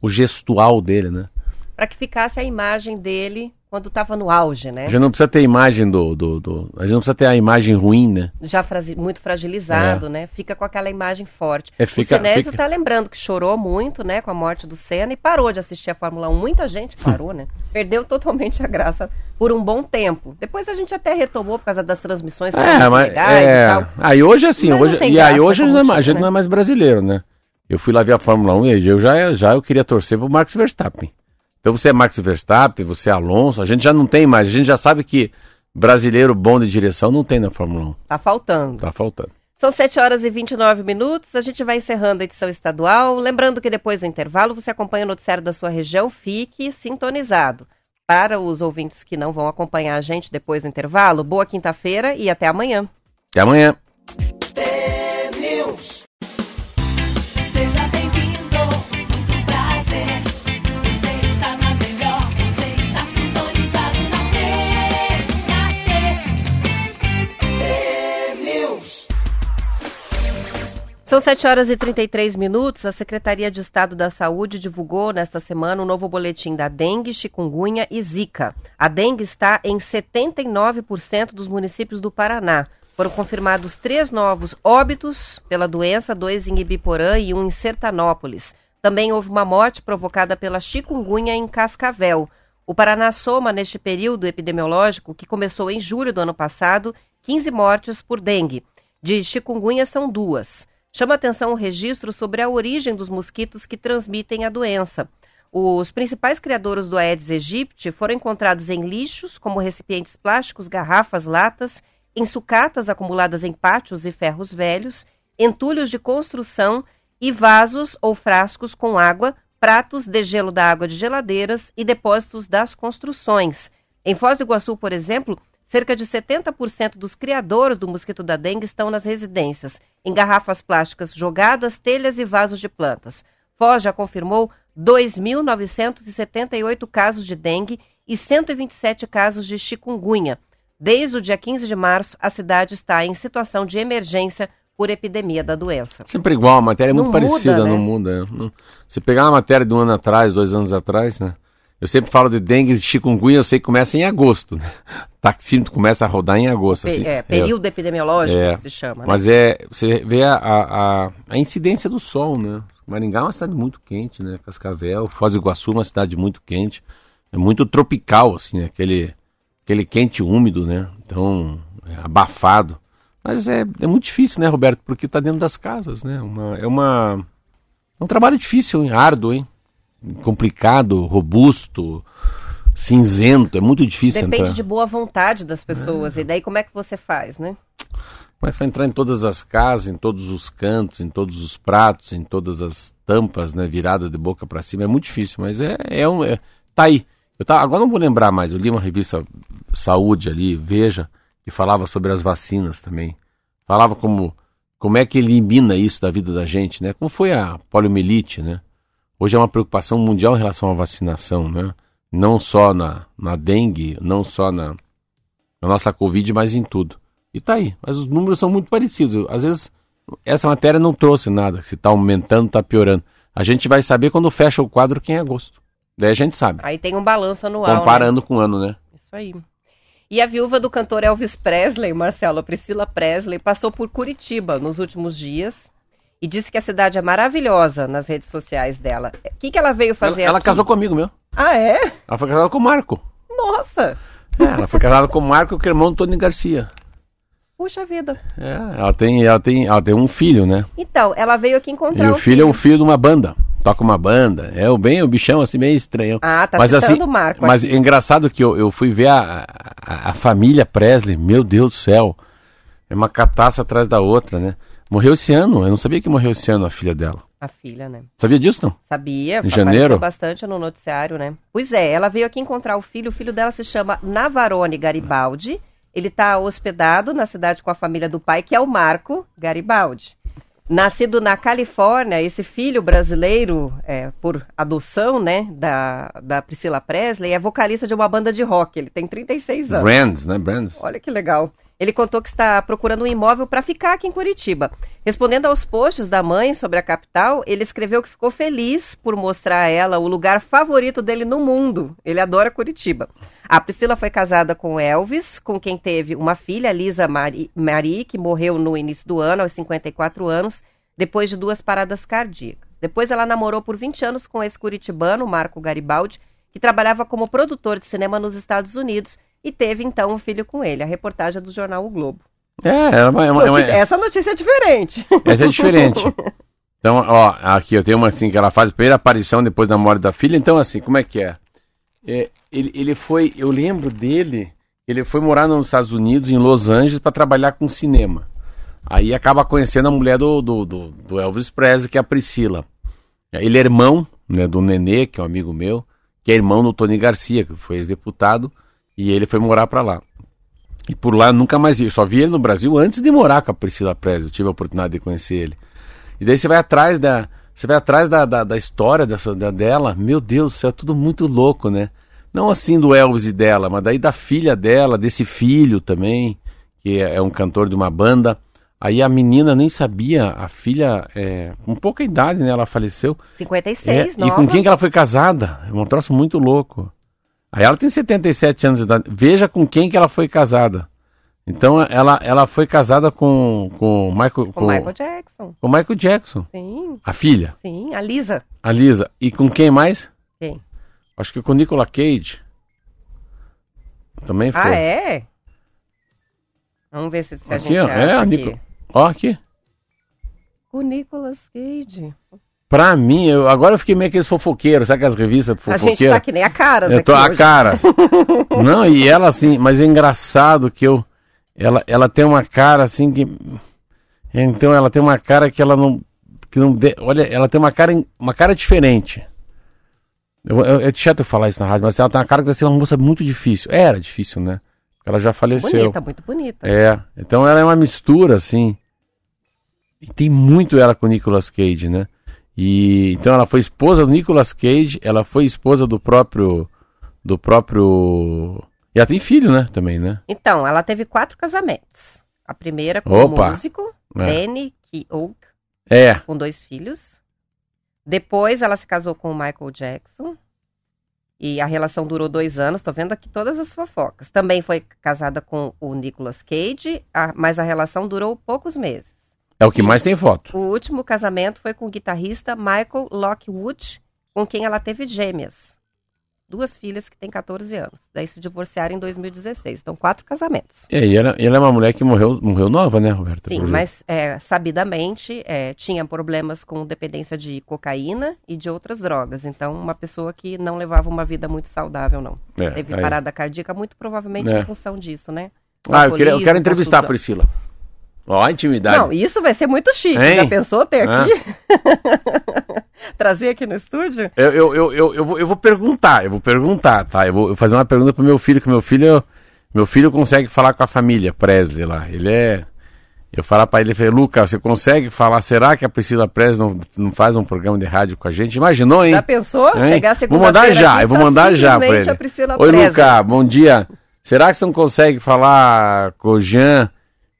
o gestual dele, né? Pra que ficasse a imagem dele quando tava no auge, né? A gente não precisa ter imagem do, do, do- A gente não precisa ter a imagem ruim, né? Já muito fragilizado, né? Fica com aquela imagem forte. É, fica- o Sinésio fica- tá lembrando que chorou muito, né, com a morte do Senna e parou de assistir a Fórmula 1. Muita gente parou, né? Perdeu totalmente a graça por um bom tempo. Depois a gente até retomou por causa das transmissões É, mas. É... Aí hoje assim, Mas hoje, e aí hoje a gente, como não é, a gente né? não é mais brasileiro, né? Eu fui lá ver a Fórmula 1 e eu já, já eu queria torcer pro Max Verstappen. Então você é Max Verstappen, você é Alonso, a gente já não tem mais, a gente já sabe que brasileiro bom de direção não tem na Fórmula 1. Tá faltando. Tá faltando. São 7 horas e 29 minutos. A gente vai encerrando a edição estadual. Lembrando que depois do intervalo você acompanha o noticiário da sua região. Fique sintonizado. Para os ouvintes que não vão acompanhar a gente depois do intervalo, boa quinta-feira e até amanhã. Até amanhã. São 7 horas e 33 minutos. A Secretaria de Estado da Saúde divulgou nesta semana o novo boletim da dengue, chikungunya e zika. A dengue está em 79% dos municípios do Paraná. Foram confirmados três novos óbitos pela doença, dois em Ibiporã e um em Sertanópolis. Também houve uma morte provocada pela chikungunya em Cascavel. O Paraná soma, neste período epidemiológico, que começou em julho do ano passado, 15 mortes por dengue. De chikungunya são duas. Chama atenção o registro sobre a origem dos mosquitos que transmitem a doença. Os principais criadores do Aedes aegypti foram encontrados em lixos, como recipientes plásticos, garrafas, latas, em sucatas acumuladas em pátios e ferros velhos, entulhos de construção e vasos ou frascos com água, pratos de gelo da água de geladeiras e depósitos das construções. Em Foz do Iguaçu, por exemplo, cerca de 70% dos criadores do mosquito da dengue estão nas residências, em garrafas plásticas jogadas, telhas e vasos de plantas. Foz já confirmou 2.978 casos de dengue e 127 casos de chikungunya. Desde o dia 15 de março, a cidade está em situação de emergência por epidemia da doença. Sempre igual, a matéria é muito Não muda, parecida, né? não muda. Não- Se pegar uma matéria de um ano atrás, dois anos atrás, né? Eu sempre falo de dengue e chikungunya, eu sei que começa em agosto, né? Taxímetro começa a rodar em agosto. Assim. é, período epidemiológico, É. que se chama. né? Mas é, você vê a, a, a- a incidência do sol, né? Maringá é uma cidade muito quente, né? Cascavel, Foz do Iguaçu é uma cidade muito quente. É muito tropical, assim, né? aquele, aquele quente úmido, né? Então, é abafado. Mas é, é muito difícil, né, Roberto? Porque está dentro das casas, né? Uma, é uma é um trabalho difícil, hein? árduo, hein? Complicado, robusto, cinzento. É muito difícil Depende entrar. de boa vontade das pessoas. E daí como é que você faz, né? Mas vai entrar em todas as casas, em todos os cantos, em todos os pratos, em todas as tampas, né, viradas de boca para cima. É muito difícil, mas é, é um, é- tá aí. Eu tava, agora não vou lembrar mais, eu li uma revista Saúde ali, Veja, que falava sobre as vacinas também. Falava como, como é que elimina isso da vida da gente, né? Como foi a poliomielite, né? Hoje é uma preocupação mundial em relação à vacinação, né? Não só na, na dengue, não só na, na nossa Covid, mas em tudo. E tá aí. Mas os números são muito parecidos. Às vezes, essa matéria não trouxe nada. Se tá aumentando, tá piorando. A gente vai saber quando fecha o quadro que é em agosto. Daí a gente sabe. Aí tem um balanço anual. né? Comparando com o ano, né? Isso aí. E a viúva do cantor Elvis Presley, Marcelo, Priscila Presley, passou por Curitiba nos últimos dias e disse que a cidade é maravilhosa nas redes sociais dela. O que, que ela veio fazer Ela, ela casou comigo, meu. Ah, é? Ela foi casada com o Marco. Nossa! É, ela foi casada com o Marco, que é irmão do Tony Garcia. Puxa vida. É, ela tem, ela tem, ela tem um filho, né? Então, ela veio aqui encontrar E o filho é um filho de uma banda. Toca uma banda. É o bem, o bichão assim, meio estranho. Ah, tá mas assim, o Marco Mas aqui. é engraçado que eu, eu fui ver a, a, a família Presley, meu Deus do céu. É uma catástrofe atrás da outra, né? Morreu esse ano, eu não sabia que morreu esse ano a filha dela. A filha, né? Sabia disso, não? Sabia, Em janeiro? bastante no noticiário, né? Pois é, ela veio aqui encontrar o filho. O filho dela se chama Navarone Garibaldi. Ele está hospedado na cidade com a família do pai, que é o Marco Garibaldi. Nascido na Califórnia, esse filho brasileiro, é, por adoção, né, da, da Priscila Presley, é vocalista de uma banda de rock. Ele tem 36 anos. Brands, né? Brands. Olha que legal. Ele contou que está procurando um imóvel para ficar aqui em Curitiba. Respondendo aos posts da mãe sobre a capital, ele escreveu que ficou feliz por mostrar a ela o lugar favorito dele no mundo. Ele adora Curitiba. A Priscila foi casada com Elvis, com quem teve uma filha, Lisa Mari, Marie, que morreu no início do ano, aos 54 anos, depois de duas paradas cardíacas. Depois ela namorou por 20 anos com esse curitibano, Marco Garibaldi, que trabalhava como produtor de cinema nos Estados Unidos e teve então um filho com ele. A reportagem é do jornal O Globo. É, é uma, é uma- é uma- Notícia- Essa notícia é diferente. Essa é diferente. Então, ó, aqui eu tenho uma assim que ela faz a primeira aparição depois da morte da filha. Então, assim, como é que é? É, ele, ele foi, eu lembro dele, ele foi morar nos Estados Unidos, em Los Angeles, para trabalhar com cinema. Aí acaba conhecendo a mulher do, do, do- do Elvis Presley, que é a Priscila. Ele é irmão né, do Nenê, que é um amigo meu, que é irmão do Tony Garcia, que foi ex-deputado, e ele foi morar para lá. E por lá nunca mais vi. Eu só vi ele no Brasil antes de morar com a Priscila Presley. Eu tive a oportunidade de conhecer ele. E daí você vai atrás da. Você vai atrás da, da, da história dessa, da, dela. Meu Deus do céu, é tudo muito louco, né? Não assim do Elvis e dela, mas daí da filha dela, desse filho também, que é, é um cantor de uma banda. Aí a menina nem sabia, a filha, é, com pouca idade, né? Ela faleceu. 56, É, nova. e com quem que ela foi casada? É um troço muito louco. Aí ela tem 77 anos de idade. Veja com quem que ela foi casada. Então ela, ela foi casada com com Michael Com com, Michael Jackson. com Michael Jackson, Sim, a filha, sim. A Lisa. a Lisa. E com quem mais? Quem? Acho que com Nicolas Cage. Também foi. Ah, é? Vamos ver se, se a Aqui, gente ó. acha É, aqui. Nico- Ó, aqui. O Nicolas Cage. Pra mim, eu, agora eu fiquei meio aqueles fofoqueiros, sabe aquelas revistas A gente fofoqueiras? tá que nem a Caras Eu tô a hoje. caras. Não, e ela assim, mas é engraçado que eu. Ela, ela tem uma cara assim que. Então ela tem uma cara que ela não. Que não de- olha, ela tem uma cara, uma cara diferente. Eu, eu, é chato eu falar isso na rádio, mas ela tem uma cara que deve ser uma moça muito difícil. Era difícil, né? Ela já faleceu. Bonita, muito bonita. É, então ela é uma mistura, assim. E tem muito ela com o Nicolas Cage, né? E então ela foi esposa do Nicolas Cage, ela foi esposa do próprio. Do próprio. E ela tem filho, né? Também, né? Então, ela teve quatro casamentos. A primeira com Opa! o músico, É. Benny Keough, É. com dois filhos. Depois ela se casou com o Michael Jackson. E a relação durou dois anos. Tô vendo aqui todas as fofocas. Também foi casada com o Nicolas Cage, a- mas a relação durou poucos meses. É o que mais tem foto. O último casamento foi com o guitarrista Michael Lockwood, com quem ela teve gêmeas. Duas filhas que têm 14 anos. Daí se divorciaram em 2016. Então, quatro casamentos. É, e ela, ela é uma mulher que morreu, morreu nova, né, Roberta? Sim, mas é, sabidamente é, tinha problemas com dependência de cocaína e de outras drogas. Então, uma pessoa que não levava uma vida muito saudável, não. É, Teve aí. parada cardíaca, muito provavelmente É. em função disso, né? O Ah, eu, queria, eu quero entrevistar a Priscila. Ó, a intimidade. Não, isso vai ser muito chique. Hein? Já pensou ter Ah. aqui? Trazer aqui no estúdio? Eu, eu, eu, eu, eu, vou, eu vou perguntar, eu vou perguntar, tá? Eu vou fazer uma pergunta pro meu filho, que meu filho, meu filho consegue falar com a família Presley lá. Ele é. Eu falar pra ele, eu falei, Lucas, você consegue falar? Será que a Priscila Presley não, não faz um programa de rádio com a gente? Imaginou, hein? Já pensou? Hein? Chegar Vou mandar já, aqui, eu vou tá mandar já ele. Oi. Lucas, bom dia. Será que você não consegue falar com o Jean?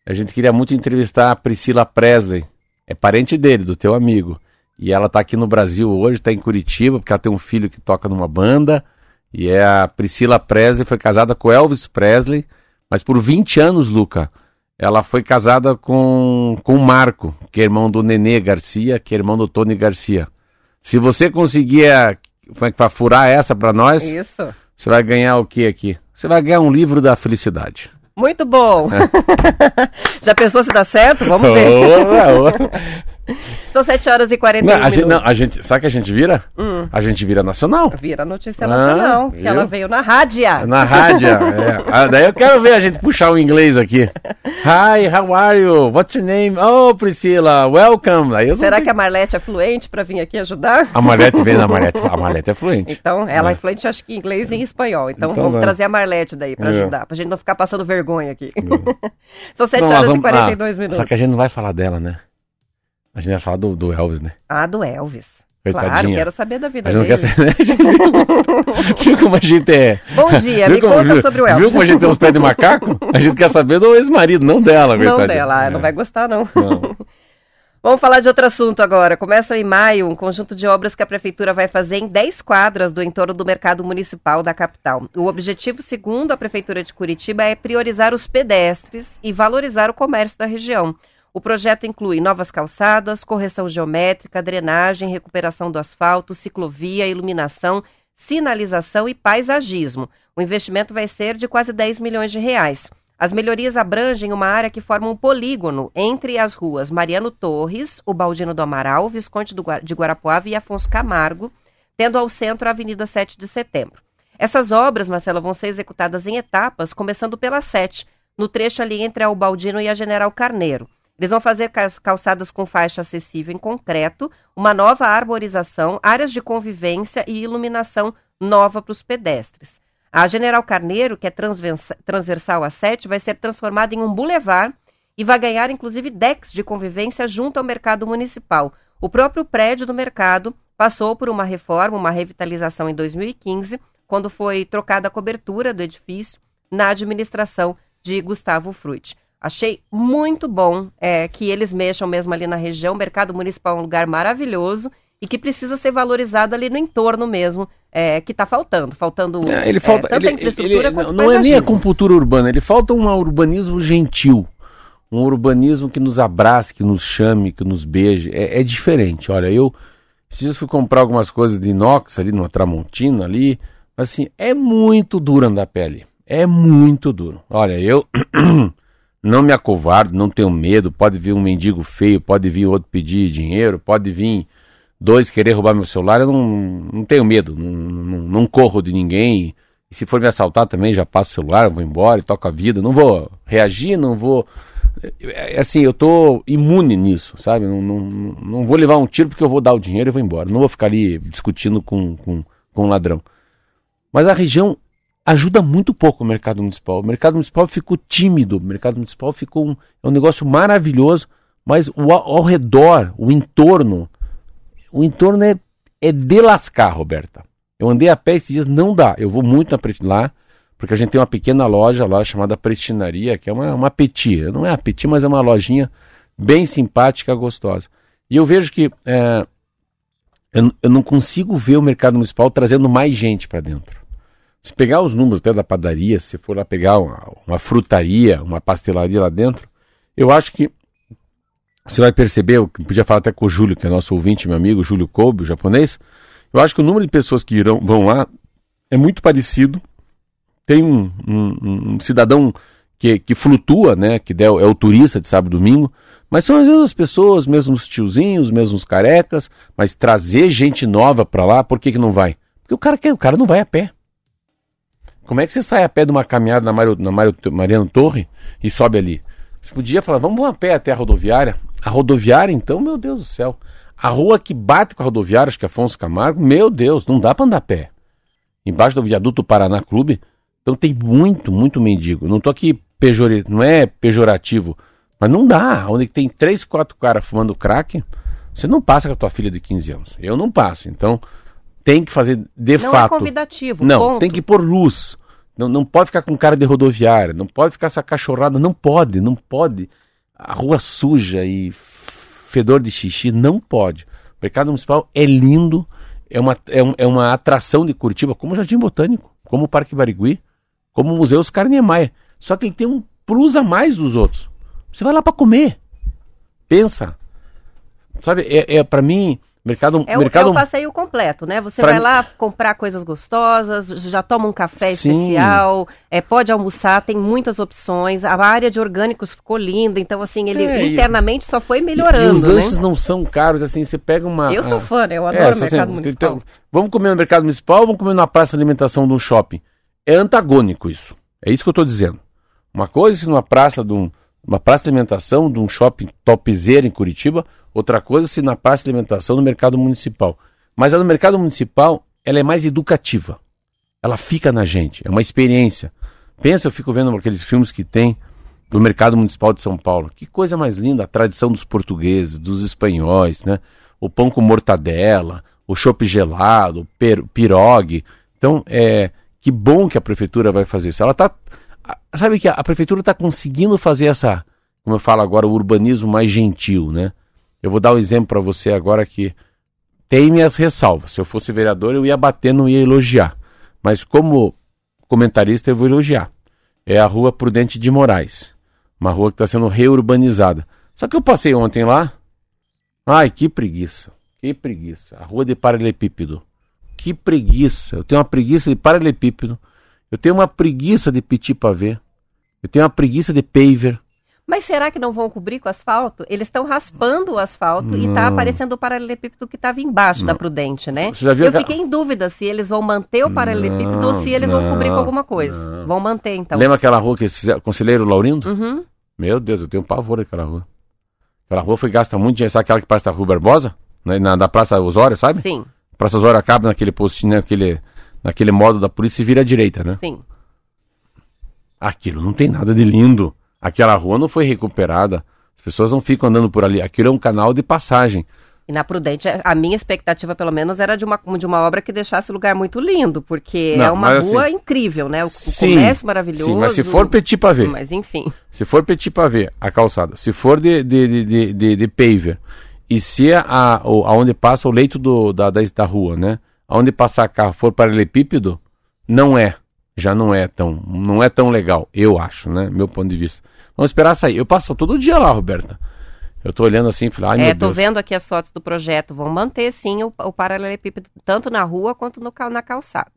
A gente queria muito entrevistar a Priscila Presley. É parente dele, do teu amigo. E ela tá aqui no Brasil hoje, tá em Curitiba, porque ela tem um filho que toca numa banda. E é a Priscila Presley, foi casada com Elvis Presley. Mas por 20 anos, Luca, ela foi casada com, com o Marco, que é irmão do Nenê Garcia, que é irmão do Tony Garcia. Se você conseguir eh, como é que vai furar essa pra nós, Isso. você vai ganhar o que aqui? Você vai ganhar um livro da felicidade. Muito bom. Já pensou se dá certo? Vamos ver. Ora, ora. São 7 horas e 41 Não, a gente, minutos. não, a gente, sabe que a gente vira? Hum. A gente vira nacional. Vira notícia Ah, nacional, que viu? ela veio na rádio. Na rádio. é. Ah, daí eu quero ver a gente puxar o inglês aqui. Hi, how are you? What's your name? Oh, Priscila, welcome. Será que a Marlete é fluente para vir aqui ajudar? A Marlete vem na Marlete. A Marlete é fluente. Então, ela é É. fluente, acho que em inglês e em espanhol. Então, Então vamos vai. trazer a Marlete daí para É. ajudar, pra gente não ficar passando vergonha aqui. São 7 Não, nós horas vamos- e 42 ah, minutos. Só que a gente não vai falar dela, né? A gente vai falar do, do Elvis, né? Ah, do Elvis. Claro, Coitadinha. quero saber da vida A gente não dele. quer saber. né? Viu como a gente é. Bom dia, Viu me como- conta viu- sobre o Elvis. Viu como a gente tem uns pés de macaco? A gente quer saber do ex-marido, não dela, Não coitadinha. dela, ah, não É. vai gostar não. Não. Vamos falar de outro assunto agora. Começa em maio um conjunto de obras que a prefeitura vai fazer em 10 quadras do entorno do mercado municipal da capital. O objetivo, segundo a prefeitura de Curitiba, é priorizar os pedestres e valorizar o comércio da região. O projeto inclui novas calçadas, correção geométrica, drenagem, recuperação do asfalto, ciclovia, iluminação, sinalização e paisagismo. O investimento vai ser de quase 10 milhões de reais. As melhorias abrangem uma área que forma um polígono entre as ruas Mariano Torres, o Baldino do Amaral, Visconde de Guarapuava e Afonso Camargo, tendo ao centro a Avenida 7 de Setembro. Essas obras, Marcela, vão ser executadas em etapas, começando pela 7, no trecho ali entre a Ubaldino e a General Carneiro. Eles vão fazer cal- calçadas com faixa acessível em concreto, uma nova arborização, áreas de convivência e iluminação nova para os pedestres. A General Carneiro, que é transversa- transversal a 7, vai ser transformada em um bulevar e vai ganhar inclusive decks de convivência junto ao mercado municipal. O próprio prédio do mercado passou por uma reforma, uma revitalização em 2015, quando foi trocada a cobertura do edifício na administração de Gustavo Frutti. Achei muito bom é, que eles mexam mesmo ali na região. O mercado municipal é um lugar maravilhoso e que precisa ser valorizado ali no entorno mesmo, é, que está faltando. Faltando É, ele é, falta. tanta ele- infraestrutura ele- quanto não é nem a compultura urbana, ele falta um urbanismo gentil. Um urbanismo que nos abrace, que nos chame, que nos beije. É, é diferente. Olha, eu dias fui comprar algumas coisas de inox ali, numa Tramontina ali. Assim, é muito duro andar a pele. É muito duro. Olha, eu não me acovardo, não tenho medo. Pode vir um mendigo feio, pode vir outro pedir dinheiro, pode vir dois querer roubar meu celular. Eu não, não tenho medo, não, não, não corro de ninguém. E se for me assaltar também, já passo o celular, vou embora e toco a vida. Não vou reagir, não vou. É, é assim, eu tô imune nisso, sabe? Não, não, não vou levar um tiro porque eu vou dar o dinheiro e vou embora. Não vou ficar ali discutindo com, com, com um ladrão. Mas a região ajuda muito pouco o mercado municipal. O mercado municipal ficou tímido, o mercado municipal ficou um, é um negócio maravilhoso, mas o, ao redor, o entorno, o entorno é, é de lascar, Roberta. Eu andei a pé esses dias, não dá. Eu vou muito na lá, porque a gente tem uma pequena loja lá chamada Prestinaria, que é uma, uma petit. Não é uma petit, mas é uma lojinha bem simpática, gostosa. E eu vejo que é, eu, eu não consigo ver o mercado municipal trazendo mais gente para dentro. Se pegar os números até da padaria, se for lá pegar uma, uma frutaria, uma pastelaria lá dentro, eu acho que você vai perceber, eu podia falar até com o Júlio, que é nosso ouvinte, meu amigo, Júlio Kobe, o japonês, eu acho que o número de pessoas que irão, vão lá é muito parecido. Tem um, um- um cidadão que, que flutua, né, que é o, é o turista de sábado e domingo, mas são as mesmas pessoas, mesmos tiozinhos, mesmos carecas, mas trazer gente nova pra lá, por que, que não vai? Porque o cara, quer, o cara não vai a pé. Como é que você sai a pé de uma caminhada na, Mário, na Mariano Torre e sobe ali? Você podia falar, vamos a pé até a rodoviária. A rodoviária, então, meu Deus do céu. A rua que bate com a rodoviária, acho que é Afonso Camargo, meu Deus, não dá pra andar a pé. Embaixo do viaduto Paraná Clube, então tem muito, muito mendigo. Não tô aqui pejori... não é pejorativo, mas não dá. Onde tem três, quatro caras fumando crack, você não passa com a tua filha de 15 anos. Eu não passo. Então, tem que fazer de Não é fato. convidativo, Não, ponto. tem que pôr luz. Não, não pode ficar com cara de rodoviária, não pode ficar essa cachorrada, não pode, não pode. A rua suja e fedor de xixi, não pode. O mercado municipal é lindo, é uma, é, um- é uma atração de Curitiba, como o Jardim Botânico, como o Parque Barigui, como o Museu Oscar Niemeyer. Só que ele tem um plus a mais dos outros. Você vai lá para comer. Pensa. Sabe, é, é para mim, mercado... É o, mercado é o passeio completo, né? Você Pra vai lá comprar coisas gostosas, já toma um café Sim. especial, é, pode almoçar, tem muitas opções. A área de orgânicos ficou linda, então assim, ele É, e- internamente só foi E melhorando, os né? lanches não são caros, assim, você pega uma... Eu sou fã, né? Eu é, adoro o só mercado assim, municipal. então, vamos comer no mercado municipal ou vamos comer na praça de alimentação de um shopping? É antagônico isso. É isso que eu estou dizendo. Uma coisa é se numa praça de um, uma praça de alimentação de um shopping topzera em Curitiba, outra coisa se na praça de alimentação do mercado municipal. Mas a do mercado municipal, ela é mais educativa. Ela fica na gente, é uma experiência. Pensa, eu fico vendo aqueles filmes que tem do mercado municipal de São Paulo. Que coisa mais linda, a tradição dos portugueses, dos espanhóis, né? O pão com mortadela, o chopp gelado, o pirogue. Então, é que bom que a prefeitura vai fazer isso. Ela tá a- sabe que a, prefeitura está conseguindo fazer essa, como eu falo agora, o urbanismo mais gentil, né? Eu vou dar um exemplo para você agora que tem minhas ressalvas. Se eu fosse vereador, eu ia bater, não ia elogiar. Mas como comentarista, eu vou elogiar. É a rua Prudente de Moraes. Uma rua que está sendo reurbanizada. Só que eu passei ontem lá. Ai, que preguiça. Que preguiça. A rua de paralelepípedo. Que preguiça. Eu tenho uma preguiça de paralelepípedo. Eu tenho uma preguiça de petit pavé. Eu tenho uma preguiça de paver. Mas será que não vão cobrir com asfalto? Eles estão raspando o asfalto e tá Não. aparecendo o paralelepípedo que estava embaixo da Prudente, né? Eu fiquei em dúvida se eles vão manter o paralelepípedo ou se eles vão cobrir com não, alguma coisa. não. Vão manter, então. Lembra aquela rua que eles fizeram, Conselheiro Laurindo? Uhum. Meu Deus, eu tenho pavor daquela rua. Aquela rua foi gasta muito dinheiro. Sabe aquela que parece a Rua Barbosa? Na, na, da Praça Osório, sabe? Sim, Praça Osório acaba naquele postinho, naquele, naquele modo da polícia e vira à direita, né? sim. Aquilo não tem nada de lindo. Aquela rua não foi recuperada. As pessoas não ficam andando por ali. Aquilo é um canal de passagem. E na Prudente, a minha expectativa, pelo menos, era de uma, de uma obra que deixasse o lugar muito lindo, porque Não, é uma mas rua assim- incrível, né? O, o Sim, comércio maravilhoso. Sim, mas se for petit pavé, Mas enfim. se for petit pavé, a calçada, se for de, de, de, de, de, paver, e se a, o- aonde passa o leito do, da, da, da rua, né? Aonde passar carro for paralelepípedo, não é. Já não é tão, não é tão legal, eu acho, né? Meu ponto de vista. Vamos esperar sair. Eu passo todo dia lá, Roberta. Eu tô olhando assim e falei, ai é, meu tô Deus. vendo aqui as fotos do projeto. Vão manter, sim, o, o paralelepípedo, tanto na rua quanto no, na calçada.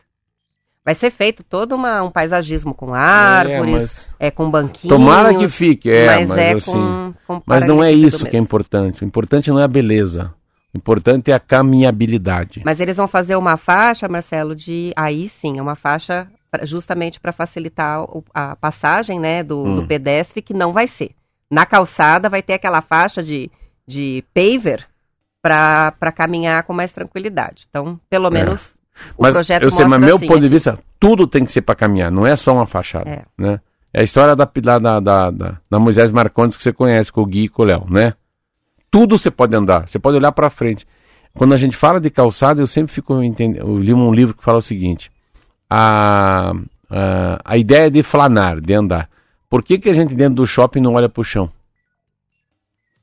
Vai ser feito todo uma, um paisagismo com árvores, é, com banquinhos. Tomara que fique, é, mas, mas, é assim. com, com Mas não é isso que é mesmo. importante. O importante não é a beleza. O importante é a caminhabilidade. Mas eles vão fazer uma faixa, Marcelo, de. Aí sim, é uma faixa justamente para facilitar o- a passagem né, do, Hum. do pedestre, que não vai ser. Na calçada vai ter aquela faixa de, de paver para caminhar com mais tranquilidade. Então, pelo menos, o É. mas projeto eu sei, mas meu assim, ponto de vista, tudo tem que ser para caminhar, não é só uma fachada, É. né? É a história da, da, da, da, da- da Moisés Marcondes que você conhece, com o Gui e com o Léo, né? Tudo você pode andar, você pode olhar para frente. Quando a gente fala de calçada, eu sempre fico entendendo. Eu li um livro que fala o seguinte: a, a, a ideia é de flanar, de andar. Por que, que a gente dentro do shopping não olha para o chão?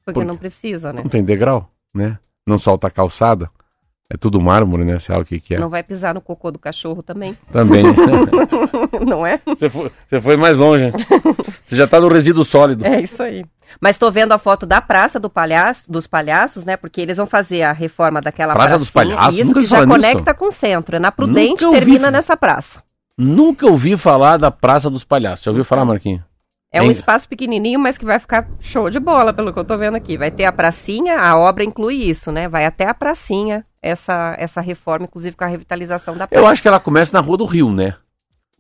porque por não precisa, né? Não tem degrau, né? Não solta a calçada. É tudo mármore, né? Sei lá o que, que é. Não vai pisar no cocô do cachorro também, Também. não é? você, foi, você foi mais longe. Você já tá no resíduo sólido. É isso aí. Mas tô vendo a foto da Praça do Palhaço, dos Palhaços, né? Porque eles vão fazer a reforma daquela Praça dos pracinha, Palhaços? Isso que já nisso. conecta com o centro. É na Prudente, ouvi termina nessa praça. Nunca ouvi falar da Praça dos Palhaços. Já ouviu falar, Marquinhos? É um espaço pequenininho, mas que vai ficar show de bola, pelo que eu tô vendo aqui. Vai ter a pracinha, a obra inclui isso, né? Vai até a pracinha, essa, essa reforma, inclusive com a revitalização da praça. Eu acho que ela começa na Rua do Rio, né?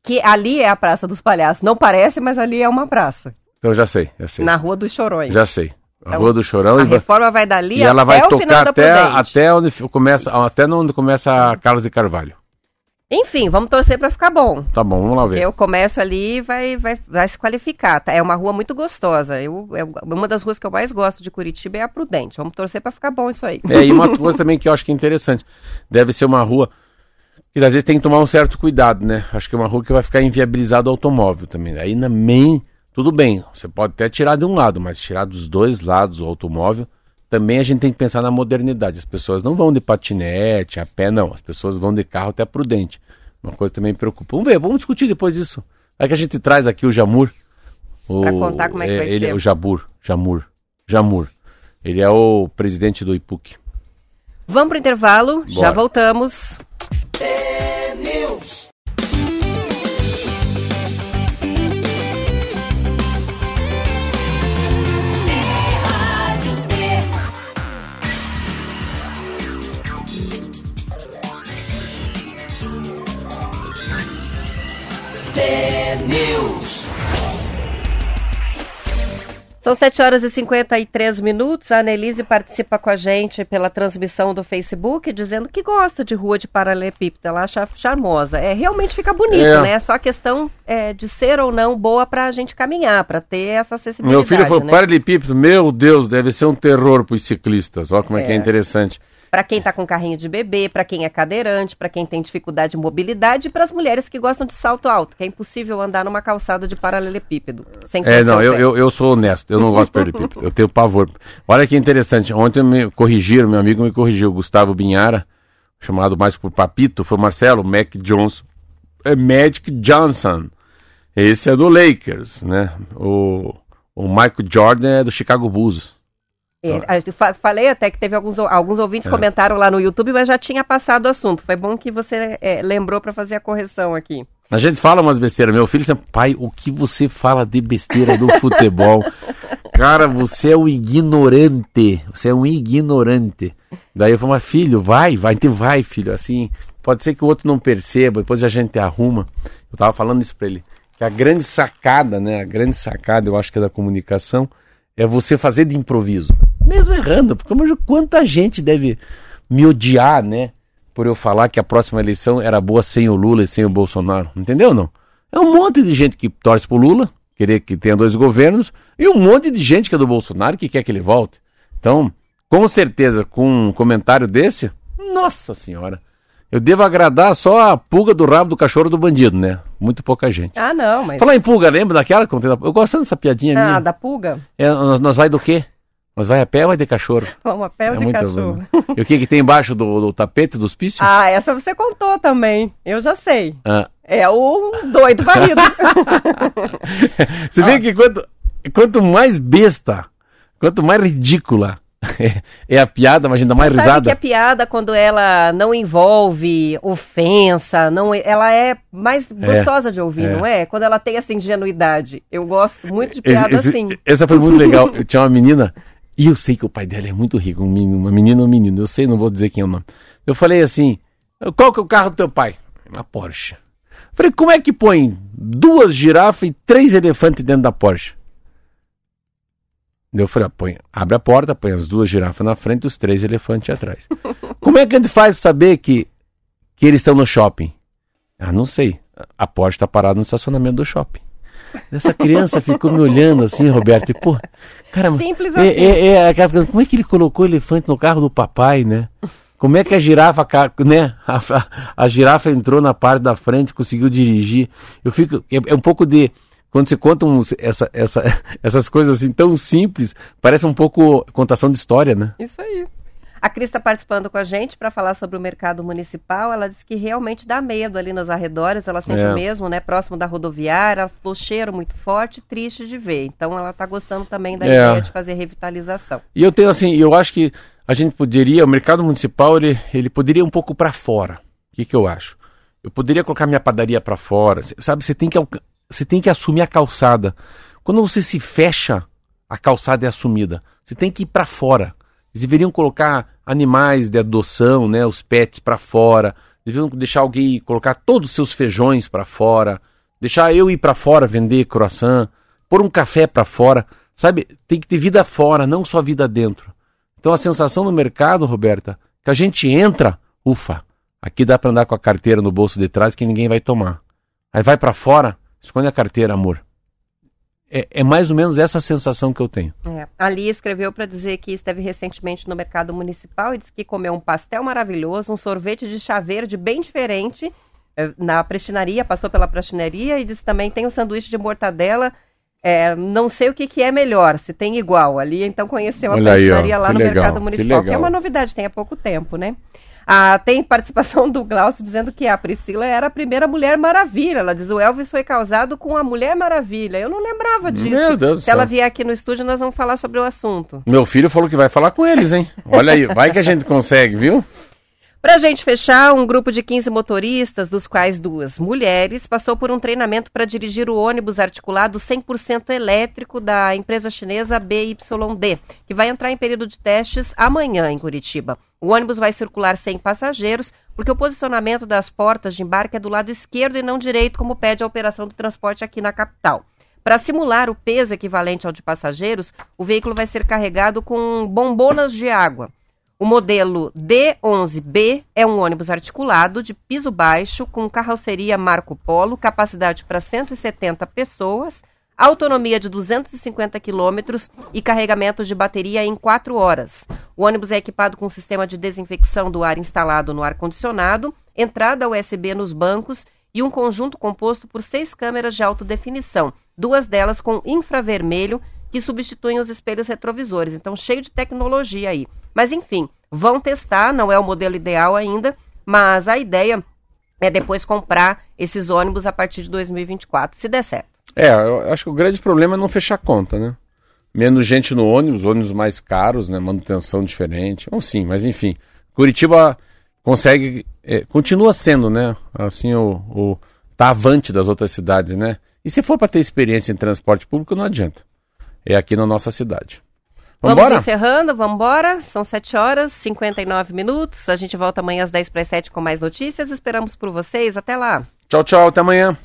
Que ali é a Praça dos Palhaços. Não parece, mas ali é uma praça. Então já sei, já sei. Na Rua dos Chorões. Já sei. A Rua do Chorão. A e reforma vai dali e ela até vai o final tocar até, até onde começa, até onde começa a Carlos de Carvalho. Enfim, vamos torcer para ficar bom. Tá bom, vamos lá ver. Porque o comércio ali vai, vai, vai se qualificar. tá? É uma rua muito gostosa. Eu, é uma das ruas que eu mais gosto de Curitiba é a Prudente. Vamos torcer para ficar bom isso aí. É, e uma coisa também que eu acho que é interessante. Deve ser uma rua que às vezes tem que tomar um certo cuidado, né? Acho que é uma rua que vai ficar inviabilizado o automóvel também. Aí na main, tudo bem, você pode até tirar de um lado, mas tirar dos dois lados o automóvel, também a gente tem que pensar na modernidade. As pessoas não vão de patinete, a pé, não. As pessoas vão de carro até prudente. Uma coisa que também me preocupa. Vamos ver, vamos discutir depois isso. Aí que a gente traz aqui o Jamur. O, Pra contar como é que vai ele, ser. O Jabur, Jamur, Jamur. Ele é o presidente do IPUC. Vamos pro intervalo, já Bora. voltamos. São 7 horas e 53 minutos. A Annelise participa com a gente pela transmissão do Facebook, dizendo que gosta de rua de paralelepípedo. Ela acha charmosa. É, realmente fica bonito, É. né? Só questão é, de ser ou não boa pra gente caminhar, pra ter essa acessibilidade. Meu filho falou, né? paralelepípedo, meu Deus, deve ser um terror para os ciclistas. Olha como é. que é É. interessante. Pra quem tá com carrinho de bebê, pra quem é cadeirante, pra quem tem dificuldade de mobilidade e pras mulheres que gostam de salto alto, que é impossível andar numa calçada de paralelepípedo. Sem É, não, eu, eu, eu sou honesto, eu não gosto de paralelepípedo, eu tenho pavor. Olha que interessante, ontem me corrigiram, meu amigo me corrigiu, Gustavo Binhara, chamado mais por Papito, foi Marcelo Mac Johnson, é Magic Johnson. Esse é do Lakers, né? O, o Michael Jordan é do Chicago Bulls. É, fa- falei até que teve alguns, alguns ouvintes É. comentaram lá no YouTube, mas já tinha passado o assunto. Foi bom que você é, lembrou pra fazer a correção aqui. A gente fala umas besteiras. Meu filho pai, o que você fala de besteira do futebol? Cara, você é um ignorante. Você é um ignorante. Daí eu falo, mas filho, vai, vai, vai, filho. Assim, pode ser que o outro não perceba, depois a gente arruma. Eu tava falando isso pra ele. Que a grande sacada, né? A grande sacada, eu acho que é da comunicação, é você fazer de improviso. Mesmo errando, porque vejo quanta gente deve me odiar, né? Por eu falar que a próxima eleição era boa sem o Lula e sem o Bolsonaro. Entendeu não? É um monte de gente que torce pro Lula, querer que tenha dois governos, e um monte de gente que é do Bolsonaro que quer que ele volte. Então, com certeza, com um comentário desse, nossa senhora, eu devo agradar só a pulga do rabo do cachorro do bandido, né? Muito pouca gente. Ah, não, mas. Falar em pulga, lembra daquela? que Eu gosto dessa piadinha Ah, minha. da pulga? É, nós, nós vai do quê? Nós vai a pé ou vai de cachorro? Vamos a pé ou é de muito cachorro? E o que, que tem embaixo do, do tapete do hospício? Ah, essa você contou também. Eu já sei. Ah. É o doido varrido. Você vê que quanto, quanto mais besta, quanto mais ridícula é, é a piada, mas ainda mais Sabe risada. que a piada, quando ela não envolve ofensa, não, ela é mais gostosa de ouvir, é. não é? Quando ela tem essa ingenuidade. Eu gosto muito de piada esse- assim. Essa foi muito legal. Eu tinha uma menina, e eu sei que o pai dela é muito rico, um menino, uma menina ou um menino, eu sei, não vou dizer quem é o nome. Eu falei assim: qual que é o carro do teu pai? Uma Porsche. Falei, como é que põe duas girafas e três elefantes dentro da Porsche? Eu falei, põe, abre a porta, põe as duas girafas na frente e os três elefantes atrás. Como é que a gente faz pra saber que, que eles estão no shopping? Ah, não sei. A Porsche tá parada no estacionamento do shopping. Essa criança ficou me olhando assim, Roberto, e pô, cara, Simples é, assim. é, é aquela coisa, como é que ele colocou o elefante no carro do papai, né? Como é que a girafa, né? A, a- a girafa entrou na parte da frente, conseguiu dirigir. Eu fico, é, é um pouco de quando você conta uns- essa, essa, essas coisas assim tão simples, parece um pouco contação de história, né? Isso aí. A Cris está participando com a gente para falar sobre o mercado municipal. Ela disse que realmente dá medo ali nos arredores. Ela sente É. mesmo, né? Próximo da rodoviária. Ela falou cheiro muito forte, triste de ver. Então ela está gostando também da É. ideia de fazer revitalização. E eu tenho assim, eu acho que a gente poderia, o mercado municipal, ele, ele poderia ir um pouco para fora. O que, que eu acho? Eu poderia colocar minha padaria para fora. Sabe, você tem, que, você tem que assumir a calçada. Quando você se fecha, a calçada é assumida. Você tem que ir para fora. Eles deveriam colocar animais de adoção, né, os pets para fora. Deveriam deixar alguém colocar todos os seus feijões para fora. Deixar eu ir para fora vender croissant. Pôr um café para fora. Sabe, tem que ter vida fora, não só vida dentro. Então a sensação no mercado, Roberta, que a gente entra, ufa, aqui dá para andar com a carteira no bolso de trás que ninguém vai tomar. Aí vai para fora, esconde a carteira, amor. É, é, mais ou menos essa sensação que eu tenho. É. Ali escreveu para dizer que esteve recentemente no mercado municipal e disse que comeu um pastel maravilhoso, um sorvete de chá verde bem diferente é, na prestinaria, passou pela prestinaria e disse também tem um sanduíche de mortadela. É, não sei o que, que é melhor, se tem igual. Ali então conheceu Olha a aí, prestinaria ó, lá que no legal, mercado que municipal, que, é legal. uma novidade, tem há pouco tempo, né? Ah, tem participação do Glaucio dizendo que a Priscila era a primeira Mulher Maravilha. Ela diz o Elvis foi causado com a Mulher Maravilha. Eu não lembrava disso. Meu Deus do Se ela céu. vier aqui no estúdio, nós vamos falar sobre o assunto. Meu filho falou que vai falar com eles, hein? Olha aí, vai que a gente consegue, viu? Pra gente fechar, um grupo de 15 motoristas, dos quais duas mulheres, passou por um treinamento para dirigir o ônibus articulado 100% elétrico da empresa chinesa BYD, que vai entrar em período de testes amanhã em Curitiba. O ônibus vai circular sem passageiros, porque o posicionamento das portas de embarque é do lado esquerdo e não direito, como pede a operação do transporte aqui na capital. Para simular o peso equivalente ao de passageiros, o veículo vai ser carregado com bombonas de água. O modelo D11B é um ônibus articulado de piso baixo com carroceria Marco Polo, capacidade para 170 pessoas, autonomia de 250 quilômetros e carregamento de bateria em 4 horas. O ônibus é equipado com sistema de desinfecção do ar instalado no ar-condicionado, entrada USB nos bancos e um conjunto composto por seis câmeras de alta definição, duas delas com infravermelho que substituem os espelhos retrovisores. Então, cheio de tecnologia aí. Mas, enfim, vão testar, não é o modelo ideal ainda, mas a ideia é depois comprar esses ônibus a partir de 2024, se der certo. É, eu acho que o grande problema é não fechar conta, né? Menos gente no ônibus, ônibus mais caros, né? Manutenção diferente. Bom, sim, mas enfim. Curitiba consegue. é, continua sendo, né? Assim, o, o. tá avante das outras cidades, né? E se for para ter experiência em transporte público, não adianta. É aqui na nossa cidade. Vamos Vambora? encerrando, vamos embora. São 7 horas, 59 minutos. A gente volta amanhã às 10 para as 7 com mais notícias. Esperamos por vocês. Até lá. Tchau, tchau, até amanhã.